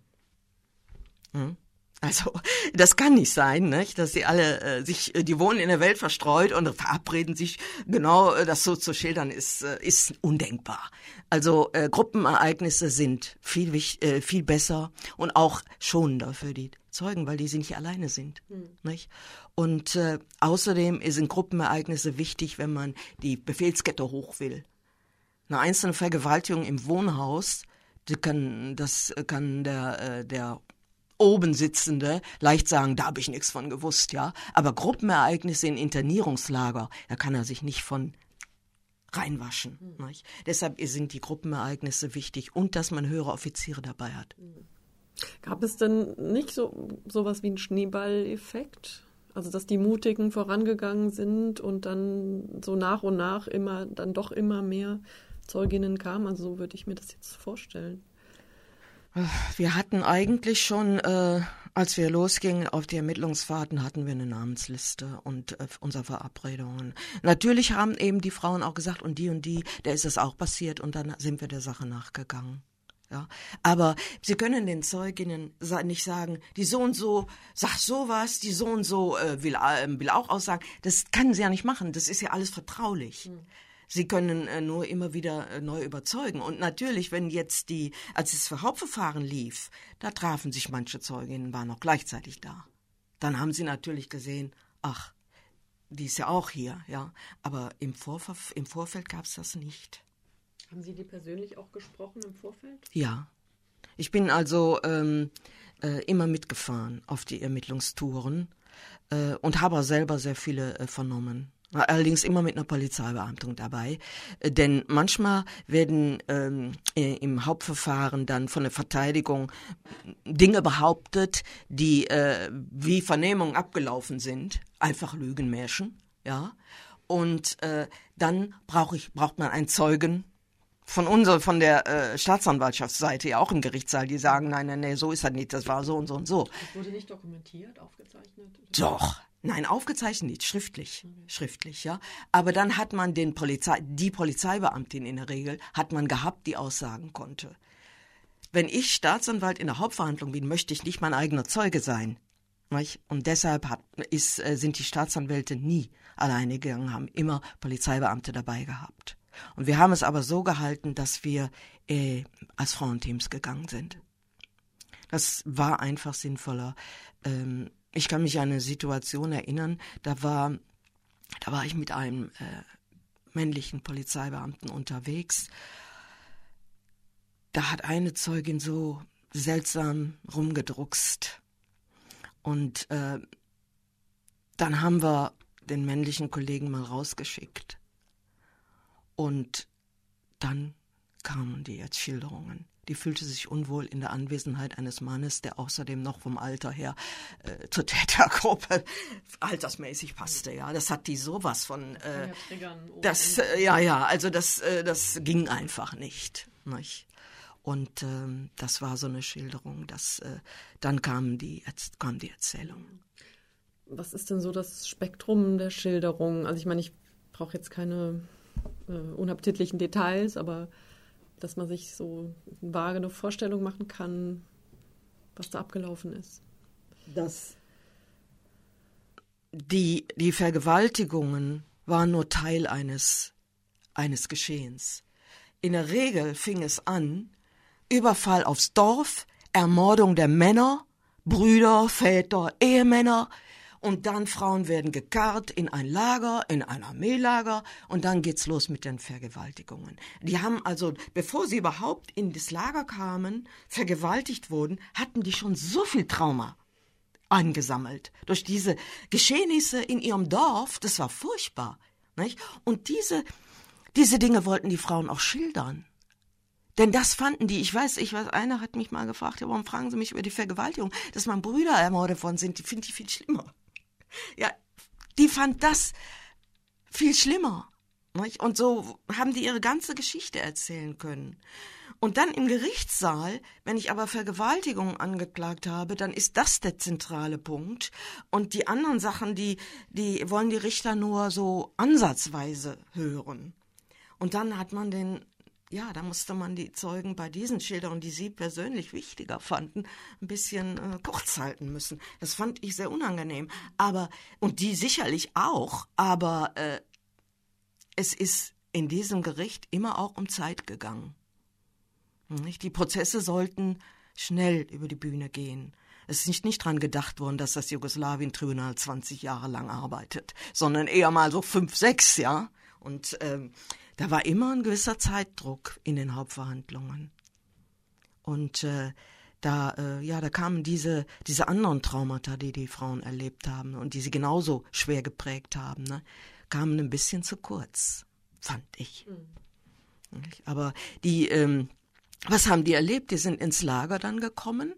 [SPEAKER 1] Hm? Also das kann nicht sein, nicht? dass sie alle äh, sich, äh, die wohnen in der Welt verstreut und verabreden sich genau, äh, das so zu schildern ist äh, ist undenkbar. Also äh, Gruppenereignisse sind viel äh, viel besser und auch schonender für die Zeugen, weil die sie nicht alleine sind, mhm. nicht? Und äh, außerdem sind Gruppenereignisse wichtig, wenn man die Befehlskette hoch will. Eine einzelne Vergewaltigung im Wohnhaus, die kann, das kann der, äh, der oben Sitzende leicht sagen, da habe ich nichts von gewusst, ja. Aber Gruppenereignisse in Internierungslager, da kann er sich nicht von reinwaschen. Mhm. Deshalb sind die Gruppenereignisse wichtig und dass man höhere Offiziere dabei hat.
[SPEAKER 2] Gab es denn nicht so sowas wie einen Schneeballeffekt? Also dass die Mutigen vorangegangen sind und dann so nach und nach immer dann doch immer mehr Zeuginnen kamen. Also so würde ich mir das jetzt vorstellen.
[SPEAKER 1] Wir hatten eigentlich schon, äh, als wir losgingen auf die Ermittlungsfahrten, hatten wir eine Namensliste und äh, unsere Verabredungen. Natürlich haben eben die Frauen auch gesagt, und die und die, der ist es auch passiert, und dann sind wir der Sache nachgegangen. Ja, aber sie können den Zeuginnen nicht sagen, die so und so sagt sowas, die so und so äh, will, äh, will auch aussagen. Das kann sie ja nicht machen. Das ist ja alles vertraulich. Mhm. Sie können äh, nur immer wieder äh, neu überzeugen. Und natürlich, wenn jetzt die, als das Hauptverfahren lief, da trafen sich manche Zeuginnen, waren noch gleichzeitig da. Dann haben sie natürlich gesehen, ach, die ist ja auch hier, ja. Aber im, Vorver im Vorfeld gab es das nicht.
[SPEAKER 2] Haben Sie die persönlich auch gesprochen im Vorfeld?
[SPEAKER 1] Ja. Ich bin also ähm, äh, immer mitgefahren auf die Ermittlungstouren äh, und habe selber sehr viele äh, vernommen. Allerdings immer mit einer Polizeibeamtung dabei. Äh, denn manchmal werden ähm, äh, im Hauptverfahren dann von der Verteidigung Dinge behauptet, die äh, wie Vernehmungen abgelaufen sind. Einfach Lügenmärchen, ja. Und äh, dann brauch ich, braucht man einen Zeugen, von unserer, von der äh, Staatsanwaltschaftsseite ja auch im Gerichtssaal, die sagen, nein, nein, nein, so ist das nicht, das war so und so und so.
[SPEAKER 2] Das wurde nicht dokumentiert, aufgezeichnet?
[SPEAKER 1] Doch. Nein, aufgezeichnet nicht, schriftlich, okay. schriftlich, ja. Aber dann hat man den Polizei, die Polizeibeamtin in der Regel, hat man gehabt, die aussagen konnte. Wenn ich Staatsanwalt in der Hauptverhandlung bin, möchte ich nicht mein eigener Zeuge sein. Und deshalb hat, ist, äh, sind die Staatsanwälte nie alleine gegangen, haben immer Polizeibeamte dabei gehabt. Und wir haben es aber so gehalten, dass wir äh, als Frauenteams gegangen sind. Das war einfach sinnvoller. Ähm, ich kann mich an eine Situation erinnern, da war, da war ich mit einem äh, männlichen Polizeibeamten unterwegs. Da hat eine Zeugin so seltsam rumgedruckst. Und äh, dann haben wir den männlichen Kollegen mal rausgeschickt. Und dann kamen die Erzschilderungen. Die fühlte sich unwohl in der Anwesenheit eines Mannes, der außerdem noch vom Alter her äh, zur Tätergruppe altersmäßig passte. Ja, das hat die sowas von. Äh, das, äh, ja, ja, also das, äh, das ging einfach nicht. nicht? Und ähm, das war so eine Schilderung. Dass, äh, dann kamen die, kam die Erzählung.
[SPEAKER 2] Was ist denn so das Spektrum der Schilderung? Also ich meine, ich brauche jetzt keine äh, unappetitlichen Details, aber dass man sich so eine vage Vorstellung machen kann, was da abgelaufen ist.
[SPEAKER 1] Das die, die Vergewaltigungen waren nur Teil eines, eines Geschehens. In der Regel fing es an, Überfall aufs Dorf, Ermordung der Männer, Brüder, Väter, Ehemänner, und dann Frauen werden gekarrt in ein Lager, in ein Armeelager und dann geht's los mit den Vergewaltigungen. Die haben also, bevor sie überhaupt in das Lager kamen, vergewaltigt wurden, hatten die schon so viel Trauma angesammelt durch diese Geschehnisse in ihrem Dorf. Das war furchtbar. Nicht? Und diese, diese Dinge wollten die Frauen auch schildern. Denn das fanden die, ich weiß, ich weiß, einer hat mich mal gefragt, warum fragen Sie mich über die Vergewaltigung, dass mein Brüder ermordet worden sind, die finde ich viel schlimmer. Ja, die fand das viel schlimmer. Nicht? Und so haben die ihre ganze Geschichte erzählen können. Und dann im Gerichtssaal, wenn ich aber Vergewaltigung angeklagt habe, dann ist das der zentrale Punkt. Und die anderen Sachen, die, die wollen die Richter nur so ansatzweise hören. Und dann hat man den ja, da musste man die Zeugen bei diesen Schilderungen, die sie persönlich wichtiger fanden, ein bisschen äh, kurz halten müssen. Das fand ich sehr unangenehm. Aber, und die sicherlich auch, aber äh, es ist in diesem Gericht immer auch um Zeit gegangen. Nicht? Die Prozesse sollten schnell über die Bühne gehen. Es ist nicht, nicht dran gedacht worden, dass das Jugoslawien-Tribunal 20 Jahre lang arbeitet, sondern eher mal so fünf, sechs, ja. Und ähm, da war immer ein gewisser Zeitdruck in den Hauptverhandlungen. Und äh, da, äh, ja, da kamen diese, diese anderen Traumata, die die Frauen erlebt haben und die sie genauso schwer geprägt haben, ne, kamen ein bisschen zu kurz, fand ich. Mhm. Aber die, ähm, was haben die erlebt? Die sind ins Lager dann gekommen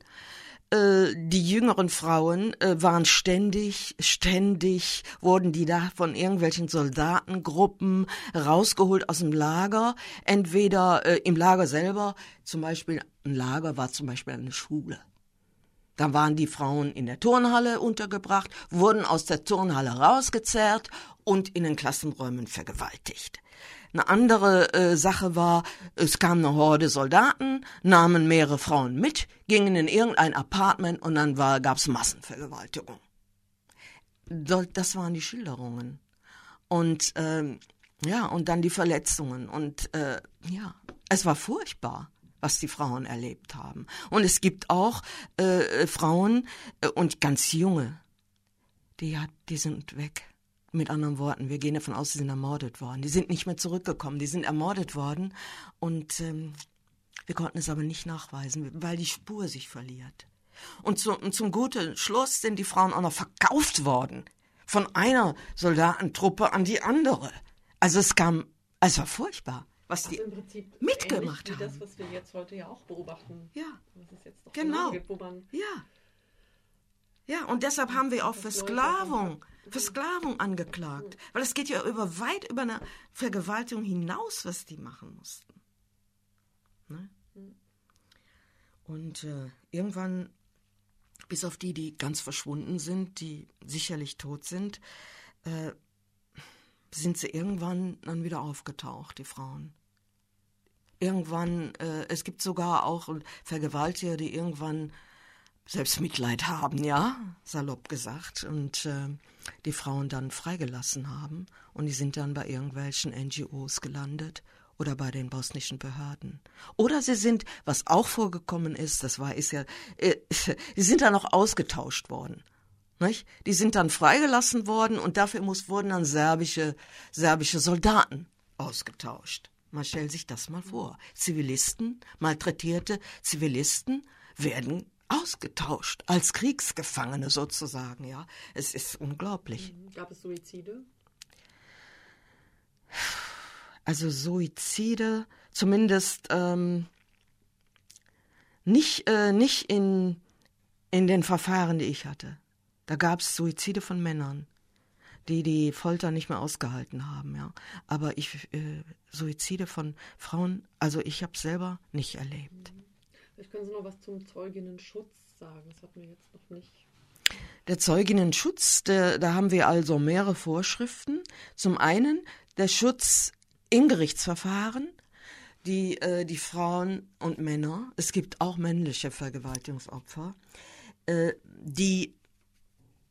[SPEAKER 1] äh, die jüngeren Frauen äh, waren ständig, ständig wurden die da von irgendwelchen Soldatengruppen rausgeholt aus dem Lager. Entweder äh, im Lager selber, zum Beispiel ein Lager war zum Beispiel eine Schule. Dann waren die Frauen in der Turnhalle untergebracht, wurden aus der Turnhalle rausgezerrt und in den Klassenräumen vergewaltigt. Eine andere äh, Sache war, es kam eine Horde Soldaten, nahmen mehrere Frauen mit, gingen in irgendein Apartment und dann war, gab's Massenvergewaltigung. Das waren die Schilderungen. Und ähm, ja, und dann die Verletzungen. Und äh, ja, es war furchtbar was die Frauen erlebt haben. Und es gibt auch äh, Frauen äh, und ganz junge, die, die sind weg. Mit anderen Worten, wir gehen davon aus, sie sind ermordet worden. Die sind nicht mehr zurückgekommen, die sind ermordet worden und ähm, wir konnten es aber nicht nachweisen, weil die Spur sich verliert. Und, zu, und zum guten Schluss sind die Frauen auch noch verkauft worden von einer Soldatentruppe an die andere. Also es kam, es war furchtbar, was also die mitgemacht haben.
[SPEAKER 2] Das, was wir jetzt heute ja auch beobachten.
[SPEAKER 1] Ja, genau. Gibt, ja. Ja, und deshalb haben wir auch Versklavung, Versklavung angeklagt. Weil es geht ja über weit über eine Vergewaltigung hinaus, was die machen mussten. Ne? Und äh, irgendwann, bis auf die, die ganz verschwunden sind, die sicherlich tot sind, äh, sind sie irgendwann dann wieder aufgetaucht, die Frauen. Irgendwann, äh, es gibt sogar auch Vergewaltiger, die irgendwann selbst Mitleid haben, ja, salopp gesagt, und äh, die Frauen dann freigelassen haben und die sind dann bei irgendwelchen NGOs gelandet oder bei den bosnischen Behörden. Oder sie sind, was auch vorgekommen ist, das war ist ja, äh, die sind dann auch ausgetauscht worden. Nicht? Die sind dann freigelassen worden und dafür muss, wurden dann serbische, serbische Soldaten ausgetauscht. Man stellt sich das mal vor. Zivilisten, malträtierte Zivilisten werden ausgetauscht als Kriegsgefangene sozusagen, ja. Es ist unglaublich.
[SPEAKER 2] Mhm. Gab es Suizide?
[SPEAKER 1] Also Suizide, zumindest ähm, nicht, äh, nicht in, in den Verfahren, die ich hatte. Da gab es Suizide von Männern, die die Folter nicht mehr ausgehalten haben, ja. Aber ich äh, Suizide von Frauen, also ich habe selber nicht erlebt. Mhm.
[SPEAKER 2] Vielleicht können Sie noch was zum Zeuginnenschutz sagen. Das hatten wir jetzt noch nicht.
[SPEAKER 1] Der Zeuginnenschutz, der, da haben wir also mehrere Vorschriften. Zum einen der Schutz im Gerichtsverfahren, die, äh, die Frauen und Männer, es gibt auch männliche Vergewaltigungsopfer, äh, die,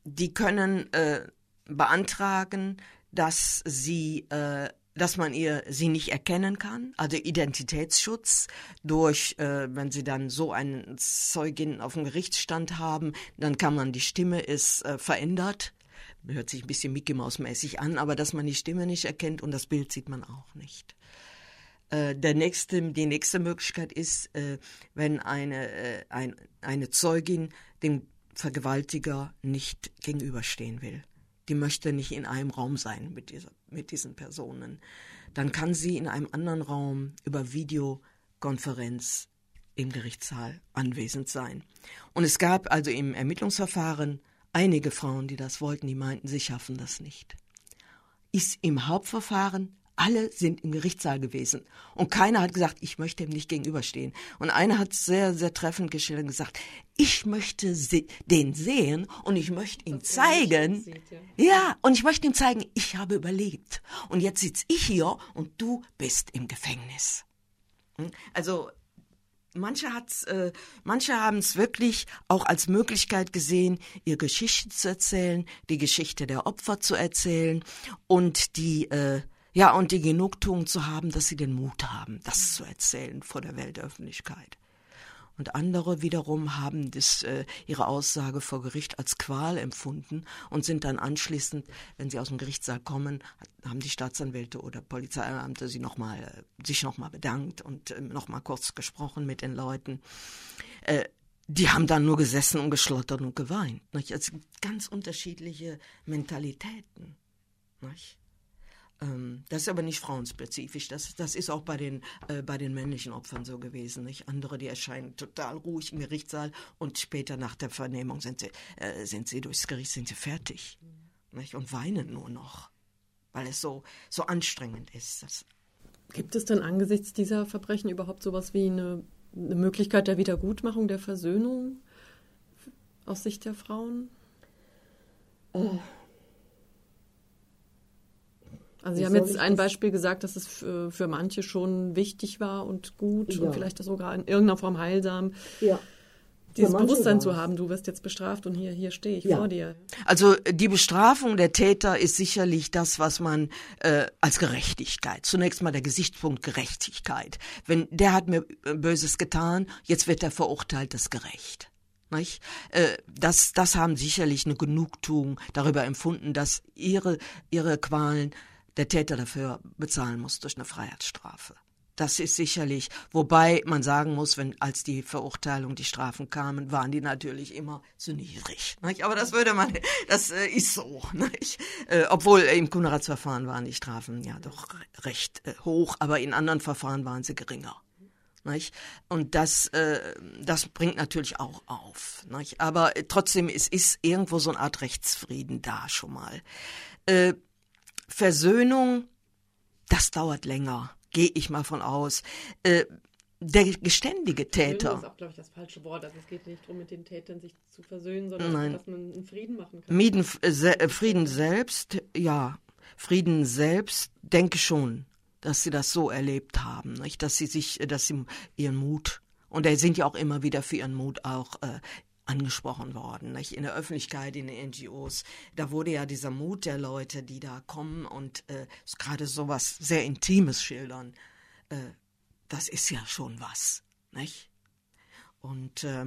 [SPEAKER 1] die können äh, beantragen, dass sie äh, dass man ihr sie nicht erkennen kann, also Identitätsschutz durch, äh, wenn sie dann so einen Zeugin auf dem Gerichtsstand haben, dann kann man die Stimme ist äh, verändert, hört sich ein bisschen Mickey Maus mäßig an, aber dass man die Stimme nicht erkennt und das Bild sieht man auch nicht. Äh, der nächste, die nächste Möglichkeit ist, äh, wenn eine, äh, ein, eine Zeugin dem Vergewaltiger nicht gegenüberstehen will. Die möchte nicht in einem Raum sein mit, dieser, mit diesen Personen. Dann kann sie in einem anderen Raum über Videokonferenz im Gerichtssaal anwesend sein. Und es gab also im Ermittlungsverfahren einige Frauen, die das wollten, die meinten, sie schaffen das nicht. Ist im Hauptverfahren alle sind im Gerichtssaal gewesen. Und keiner hat gesagt, ich möchte ihm nicht gegenüberstehen. Und einer hat sehr, sehr treffend gestellt und gesagt, ich möchte den sehen und ich möchte ihm zeigen, sieht, ja. ja, und ich möchte ihm zeigen, ich habe überlebt. Und jetzt sitze ich hier und du bist im Gefängnis. Hm? Also, manche hat's, äh, manche haben es wirklich auch als Möglichkeit gesehen, ihr Geschichte zu erzählen, die Geschichte der Opfer zu erzählen und die äh, ja, und die Genugtuung zu haben, dass sie den Mut haben, das zu erzählen vor der Weltöffentlichkeit. Und andere wiederum haben das, äh, ihre Aussage vor Gericht als Qual empfunden und sind dann anschließend, wenn sie aus dem Gerichtssaal kommen, haben die Staatsanwälte oder Polizeibeamte sie noch mal, äh, sich nochmal bedankt und äh, nochmal kurz gesprochen mit den Leuten. Äh, die haben dann nur gesessen und geschlottert und geweint. Also ganz unterschiedliche Mentalitäten. Nicht? Ähm, das ist aber nicht frauenspezifisch. Das, das ist auch bei den, äh, bei den männlichen Opfern so gewesen. Nicht? Andere, die erscheinen total ruhig im Gerichtssaal und später nach der Vernehmung sind sie, äh, sind sie durchs Gericht sind sie fertig nicht? und weinen nur noch, weil es so, so anstrengend ist. Das
[SPEAKER 2] Gibt es denn angesichts dieser Verbrechen überhaupt sowas wie eine, eine Möglichkeit der Wiedergutmachung, der Versöhnung aus Sicht der Frauen? Oh. Also Sie haben jetzt ein Beispiel gesagt, dass es für, für, manche schon wichtig war und gut ja. und vielleicht sogar in irgendeiner Form heilsam. Ja. Dieses Bewusstsein zu haben, du wirst jetzt bestraft und hier, hier stehe ich ja. vor dir.
[SPEAKER 1] Also die Bestrafung der Täter ist sicherlich das, was man äh, als Gerechtigkeit, zunächst mal der Gesichtspunkt Gerechtigkeit. Wenn der hat mir äh, Böses getan, jetzt wird er verurteilt, das gerecht. Nicht? Äh, das, das haben sicherlich eine Genugtuung darüber empfunden, dass ihre, ihre Qualen der Täter dafür bezahlen muss durch eine Freiheitsstrafe. Das ist sicherlich, wobei man sagen muss, wenn als die Verurteilung, die Strafen kamen, waren die natürlich immer zu niedrig. Nicht? Aber das würde man, das äh, ist so. Nicht? Äh, obwohl im Kunratsverfahren waren die Strafen ja doch recht äh, hoch, aber in anderen Verfahren waren sie geringer. Nicht? Und das, äh, das bringt natürlich auch auf. Aber trotzdem, es ist irgendwo so eine Art Rechtsfrieden da schon mal. Äh, Versöhnung, das dauert länger, gehe ich mal von aus. Äh, der geständige Täter. Das
[SPEAKER 2] ist auch, glaube ich, das falsche Wort. Also es geht nicht darum, mit den Tätern sich zu versöhnen, sondern Nein. dass man einen Frieden machen kann.
[SPEAKER 1] Mieden, äh, Frieden selbst, ja. Frieden selbst, denke schon, dass sie das so erlebt haben, nicht? dass sie sich, dass sie ihren Mut und er sind ja auch immer wieder für ihren Mut auch äh, angesprochen worden, nicht? in der Öffentlichkeit, in den NGOs. Da wurde ja dieser Mut der Leute, die da kommen und äh, gerade so was sehr Intimes schildern, äh, das ist ja schon was, nicht? Und äh,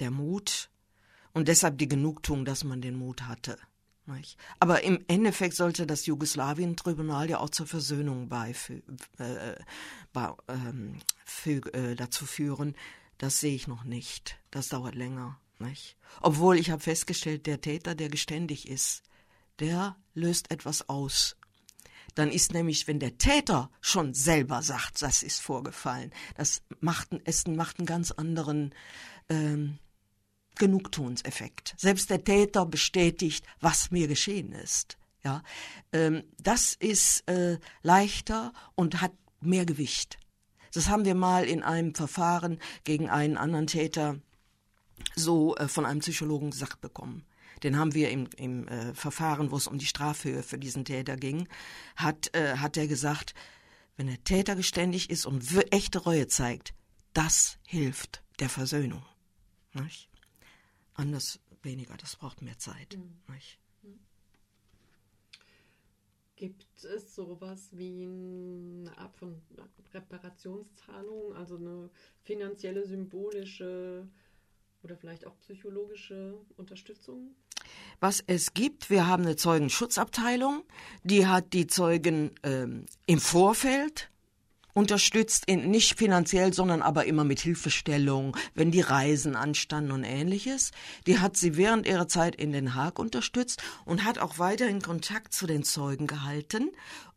[SPEAKER 1] der Mut und deshalb die Genugtuung, dass man den Mut hatte. Nicht? Aber im Endeffekt sollte das Jugoslawien-Tribunal ja auch zur Versöhnung beifü äh, bei, ähm, äh, dazu führen. Das sehe ich noch nicht. Das dauert länger. Nicht? Obwohl ich habe festgestellt, der Täter, der geständig ist, der löst etwas aus. Dann ist nämlich, wenn der Täter schon selber sagt, das ist vorgefallen, das macht, es macht einen ganz anderen ähm, Genugtuungseffekt. Selbst der Täter bestätigt, was mir geschehen ist. Ja, ähm, das ist äh, leichter und hat mehr Gewicht. Das haben wir mal in einem Verfahren gegen einen anderen Täter so äh, von einem Psychologen gesagt bekommen. Den haben wir im, im äh, Verfahren, wo es um die Strafhöhe für diesen Täter ging, hat, äh, hat er gesagt, wenn der Täter geständig ist und echte Reue zeigt, das hilft der Versöhnung. Nicht? Anders weniger, das braucht mehr Zeit. Mhm. Nicht?
[SPEAKER 2] Gibt es sowas wie eine Art von Reparationszahlung, also eine finanzielle, symbolische oder vielleicht auch psychologische Unterstützung?
[SPEAKER 1] Was es gibt, wir haben eine Zeugenschutzabteilung, die hat die Zeugen ähm, im Vorfeld unterstützt, in, nicht finanziell, sondern aber immer mit Hilfestellung, wenn die Reisen anstanden und ähnliches. Die hat sie während ihrer Zeit in Den Haag unterstützt und hat auch weiterhin Kontakt zu den Zeugen gehalten,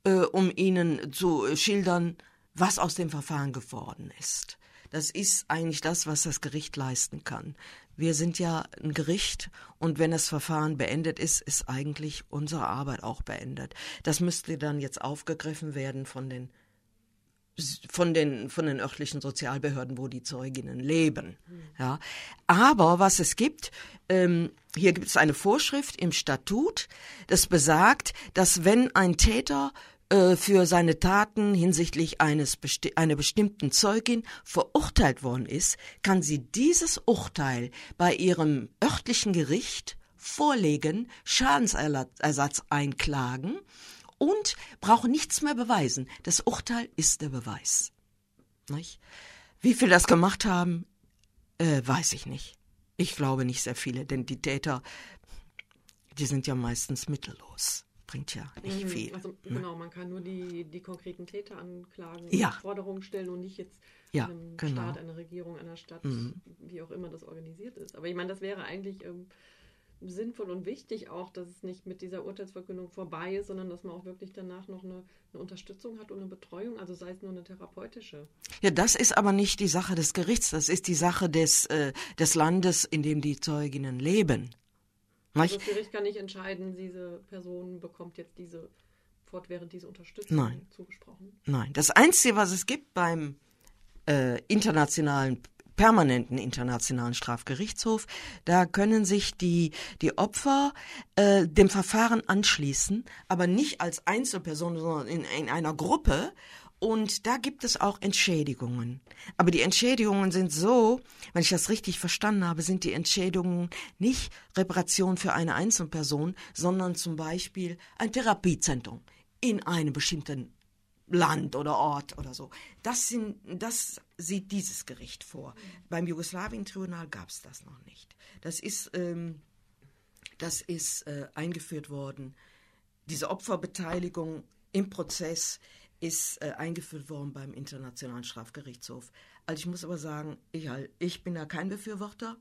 [SPEAKER 1] äh, um ihnen zu schildern, was aus dem Verfahren geworden ist. Das ist eigentlich das, was das Gericht leisten kann. Wir sind ja ein Gericht und wenn das Verfahren beendet ist, ist eigentlich unsere Arbeit auch beendet. Das müsste dann jetzt aufgegriffen werden von den von den von den örtlichen Sozialbehörden, wo die Zeuginnen leben. Ja, aber was es gibt, ähm, hier gibt es eine Vorschrift im Statut, das besagt, dass wenn ein Täter äh, für seine Taten hinsichtlich eines besti einer bestimmten Zeugin verurteilt worden ist, kann sie dieses Urteil bei ihrem örtlichen Gericht vorlegen, Schadensersatz einklagen und brauchen nichts mehr beweisen. Das Urteil ist der Beweis. Nicht? Wie viel das gemacht haben, Äh, weiß ich nicht. Ich glaube nicht sehr viele, denn die Täter, die sind ja meistens mittellos. Bringt ja nicht mhm, viel.
[SPEAKER 2] Also, ne? Genau, man kann nur die, die konkreten Täter anklagen,
[SPEAKER 1] ja.
[SPEAKER 2] Forderungen stellen und nicht jetzt
[SPEAKER 1] ja,
[SPEAKER 2] einem
[SPEAKER 1] genau.
[SPEAKER 2] Staat, einer Regierung, einer Stadt, mhm. wie auch immer das organisiert ist. Aber ich meine, das wäre eigentlich ähm, sinnvoll und wichtig auch, dass es nicht mit dieser Urteilsverkündung vorbei ist, sondern dass man auch wirklich danach noch eine, eine, Unterstützung hat und eine Betreuung, also sei es nur eine therapeutische.
[SPEAKER 1] Ja, das ist aber nicht die Sache des Gerichts, das ist die Sache des, äh, des Landes, in dem die Zeuginnen leben.
[SPEAKER 2] Also das Gericht kann nicht entscheiden, diese Person bekommt jetzt diese fortwährend diese Unterstützung
[SPEAKER 1] Nein.
[SPEAKER 2] zugesprochen.
[SPEAKER 1] Nein, das Einzige, was es gibt beim äh, internationalen permanenten internationalen Strafgerichtshof. Da können sich die, die Opfer äh, dem Verfahren anschließen, aber nicht als Einzelperson, sondern in, in einer Gruppe. Und da gibt es auch Entschädigungen. Aber die Entschädigungen sind so, wenn ich das richtig verstanden habe, sind die Entschädigungen nicht Reparation für eine Einzelperson, sondern zum Beispiel ein Therapiezentrum in einem bestimmten Land oder Ort oder so. Das, sind, das sieht dieses Gericht vor. Beim Jugoslawien-Tribunal gab es das noch nicht. Das ist, ähm, das ist äh, eingeführt worden. Diese Opferbeteiligung im Prozess ist äh, eingeführt worden beim Internationalen Strafgerichtshof. Also ich muss aber sagen, ich, ich bin da kein Befürworter,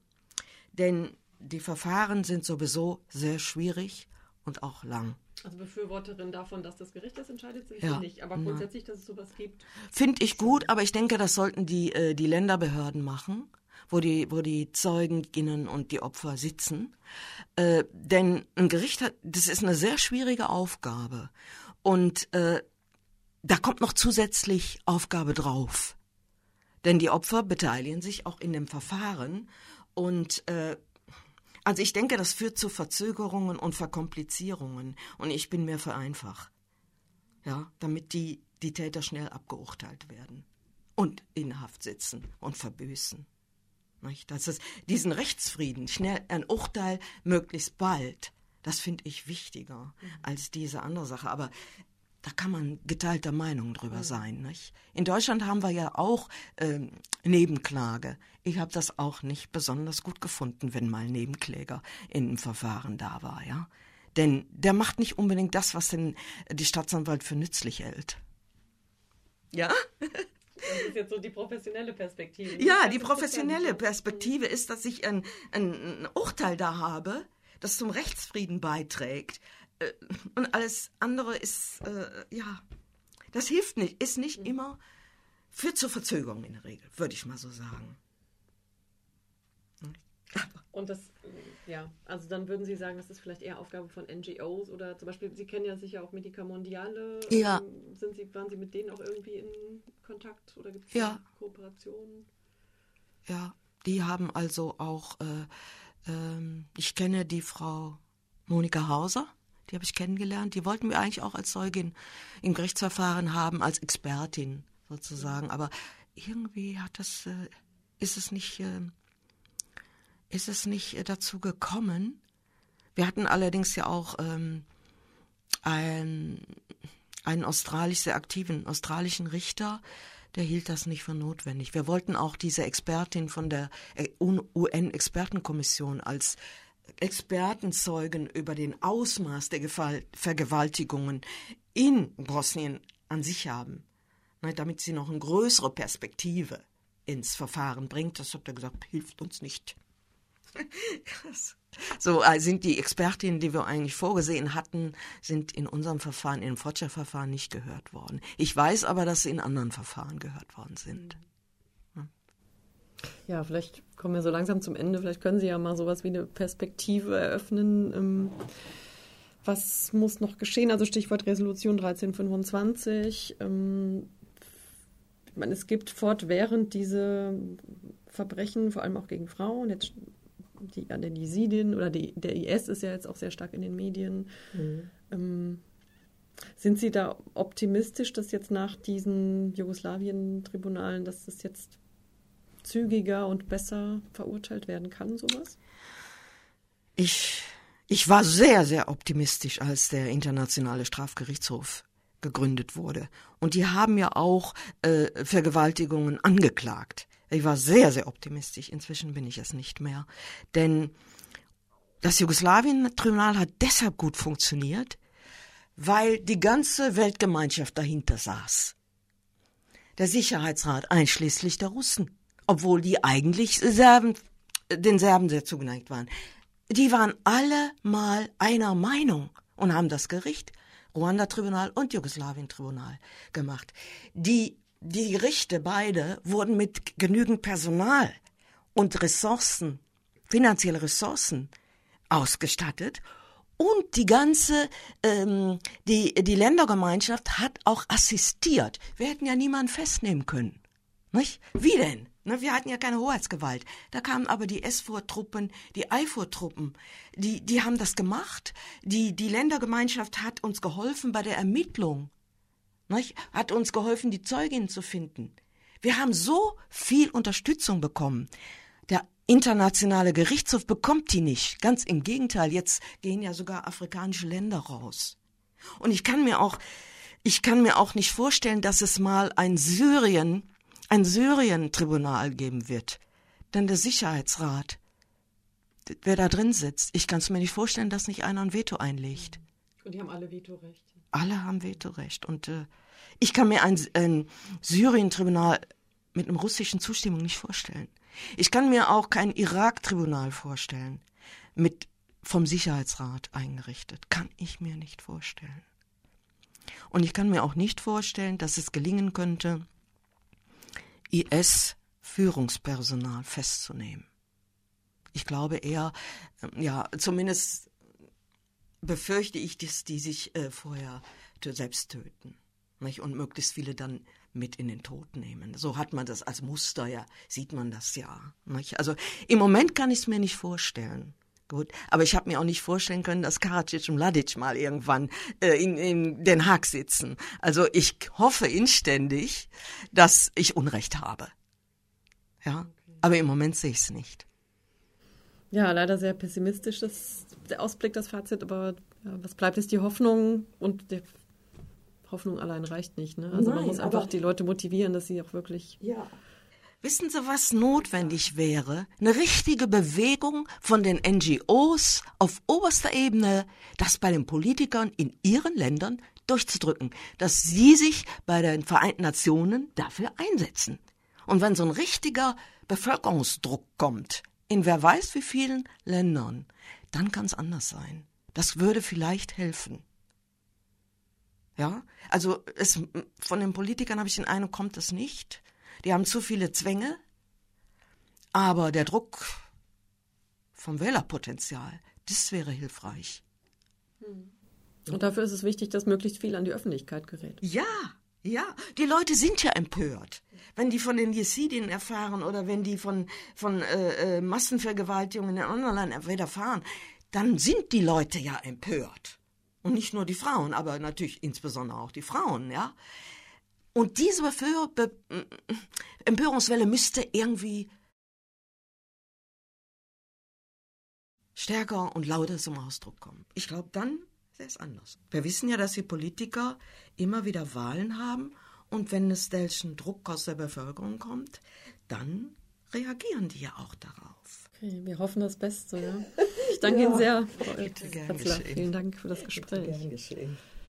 [SPEAKER 1] denn die Verfahren sind sowieso sehr schwierig und auch lang.
[SPEAKER 2] Also Befürworterin davon, dass das Gericht das entscheidet, sind ja, nicht. Aber grundsätzlich, dass es sowas gibt.
[SPEAKER 1] Finde ich gut, aber ich denke, das sollten die, äh, die Länderbehörden machen, wo die, wo die Zeuginnen und die Opfer sitzen. Äh, denn ein Gericht hat, das ist eine sehr schwierige Aufgabe. Und äh, da kommt noch zusätzlich Aufgabe drauf. Denn die Opfer beteiligen sich auch in dem Verfahren und äh, also ich denke, das führt zu Verzögerungen und Verkomplizierungen. Und ich bin mehr für einfach. Ja, damit die, die Täter schnell abgeurteilt werden. Und in Haft sitzen und verbüßen. Nicht? Das ist diesen Rechtsfrieden, schnell ein Urteil möglichst bald. Das finde ich wichtiger mhm. als diese andere Sache. Aber da kann man geteilter Meinung drüber mhm. sein. Nicht? In Deutschland haben wir ja auch ähm, Nebenklage. Ich habe das auch nicht besonders gut gefunden, wenn mal Nebenkläger in einem Verfahren da war, ja. Denn der macht nicht unbedingt das, was denn die Staatsanwalt für nützlich hält. Ja?
[SPEAKER 2] Das ist jetzt so die professionelle Perspektive.
[SPEAKER 1] Ja, die professionelle Perspektive ist, dass ich ein, ein, ein Urteil da habe, das zum Rechtsfrieden beiträgt. Äh, und alles andere ist, äh, ja, das hilft nicht, ist nicht mhm. immer, führt zur Verzögerung in der Regel, würde ich mal so sagen.
[SPEAKER 2] Und das, ja, also dann würden Sie sagen, das ist vielleicht eher Aufgabe von NGOs oder zum Beispiel, Sie kennen ja sicher auch Medica Mondiale.
[SPEAKER 1] Ja.
[SPEAKER 2] Ähm, sind Sie, waren Sie mit denen auch irgendwie in Kontakt oder gibt es
[SPEAKER 1] ja.
[SPEAKER 2] Kooperationen?
[SPEAKER 1] Ja, die haben also auch, äh, ähm, ich kenne die Frau Monika Hauser, die habe ich kennengelernt. Die wollten wir eigentlich auch als Zeugin im Gerichtsverfahren haben, als Expertin sozusagen. Aber irgendwie hat das, äh, ist es nicht, äh, ist es nicht äh, dazu gekommen. Wir hatten allerdings ja auch ähm, einen, einen australisch sehr aktiven australischen Richter, der hielt das nicht für notwendig. Wir wollten auch diese Expertin von der äh, UN-Expertenkommission als Expertenzeugen über den Ausmaß der Vergewaltigungen in Bosnien an sich haben, ne, damit sie noch eine größere Perspektive ins Verfahren bringt. Das hat er gesagt, hilft uns nicht. so äh, sind die Expertinnen, die wir eigentlich vorgesehen hatten, sind in unserem Verfahren, im Fortschrittverfahren nicht gehört worden. Ich weiß aber, dass sie in anderen Verfahren gehört worden sind. Mhm.
[SPEAKER 2] Ja, vielleicht kommen wir so langsam zum Ende. Vielleicht können Sie ja mal sowas wie eine Perspektive eröffnen. Ähm, was muss noch geschehen? Also Stichwort Resolution 1325. Ähm, ich meine, es gibt fortwährend diese Verbrechen, vor allem auch gegen Frauen. Jetzt die an den Jesidien oder die, der IS ist ja jetzt auch sehr stark in den Medien. Mhm. Ähm, sind Sie da optimistisch, dass jetzt nach diesen Jugoslawien-Tribunalen, dass das jetzt zügiger und besser verurteilt werden kann, sowas?
[SPEAKER 1] Ich, ich war sehr, sehr optimistisch, als der Internationale Strafgerichtshof gegründet wurde. Und die haben ja auch äh, Vergewaltigungen angeklagt. Ich war sehr, sehr optimistisch. Inzwischen bin ich es nicht mehr. Denn das Jugoslawien-Tribunal hat deshalb gut funktioniert, weil die ganze Weltgemeinschaft dahinter saß. Der Sicherheitsrat einschließlich der Russen, obwohl die eigentlich Serben, den Serben sehr zugeneigt waren. Die waren alle mal einer Meinung und haben das Gericht, Ruanda-Tribunal und Jugoslawien-Tribunal gemacht. Die, die Gerichte beide wurden mit genügend Personal und Ressourcen, finanzielle Ressourcen ausgestattet und die ganze, ähm, die, die Ländergemeinschaft hat auch assistiert. Wir hätten ja niemanden festnehmen können. Nicht? Wie denn? Ne, wir hatten ja keine Hoheitsgewalt. Da kamen aber die SVOR-Truppen, die IFOR-Truppen, die, die haben das gemacht. Die, die Ländergemeinschaft hat uns geholfen bei der Ermittlung. Nicht? Hat uns geholfen, die Zeugin zu finden. Wir haben so viel Unterstützung bekommen. Der internationale Gerichtshof bekommt die nicht. Ganz im Gegenteil, jetzt gehen ja sogar afrikanische Länder raus. Und ich kann mir auch, ich kann mir auch nicht vorstellen, dass es mal ein Syrien, ein Syrien-Tribunal geben wird. Denn der Sicherheitsrat, wer da drin sitzt, ich kann es mir nicht vorstellen, dass nicht einer ein Veto einlegt.
[SPEAKER 2] Und die haben alle Vetorecht.
[SPEAKER 1] Alle haben Vetorecht. Und äh, ich kann mir ein, ein Syrien-Tribunal mit einem russischen Zustimmung nicht vorstellen. Ich kann mir auch kein Irak-Tribunal vorstellen, mit vom Sicherheitsrat eingerichtet. Kann ich mir nicht vorstellen. Und ich kann mir auch nicht vorstellen, dass es gelingen könnte, IS-Führungspersonal festzunehmen. Ich glaube eher, ähm, ja, zumindest befürchte ich, dass die sich äh, vorher selbst töten. Nicht? Und möglichst viele dann mit in den Tod nehmen. So hat man das als Muster, ja, sieht man das ja. Nicht? Also im Moment kann ich es mir nicht vorstellen. Gut, aber ich habe mir auch nicht vorstellen können, dass Karadzic und Mladic mal irgendwann äh, in, in Den Haag sitzen. Also ich hoffe inständig, dass ich Unrecht habe. Ja, aber im Moment sehe ich es nicht.
[SPEAKER 2] Ja, leider sehr pessimistisch das, der Ausblick, das Fazit, aber ja, was bleibt ist die Hoffnung und der Hoffnung allein reicht nicht. Ne? Also Nein, man muss einfach die Leute motivieren, dass sie auch wirklich.
[SPEAKER 1] Ja. Wissen Sie, was notwendig wäre? Eine richtige Bewegung von den NGOs auf oberster Ebene, das bei den Politikern in ihren Ländern durchzudrücken, dass sie sich bei den Vereinten Nationen dafür einsetzen. Und wenn so ein richtiger Bevölkerungsdruck kommt, in wer weiß wie vielen Ländern, dann kann es anders sein. Das würde vielleicht helfen. Ja, also es, von den Politikern habe ich den Eindruck, kommt das nicht. Die haben zu viele Zwänge, aber der Druck vom Wählerpotenzial, das wäre hilfreich.
[SPEAKER 2] Hm. Und dafür ist es wichtig, dass möglichst viel an die Öffentlichkeit gerät.
[SPEAKER 1] Ja, ja, die Leute sind ja empört. Wenn die von den Jesidien erfahren oder wenn die von, von äh, äh Massenvergewaltigungen in anderen Ländern erfahren, dann sind die Leute ja empört. Und nicht nur die Frauen, aber natürlich insbesondere auch die Frauen, ja. Und diese Befür Be Empörungswelle müsste irgendwie stärker und lauter zum Ausdruck kommen. Ich glaube, dann ist es anders. Wir wissen ja, dass die Politiker immer wieder Wahlen haben und wenn es welchen Druck aus der Bevölkerung kommt, dann reagieren die ja auch darauf.
[SPEAKER 2] Okay, wir hoffen das Beste. Ja. Ich danke ja. Ihnen sehr, Frau Vielen Dank für das Gespräch. Gern geschehen.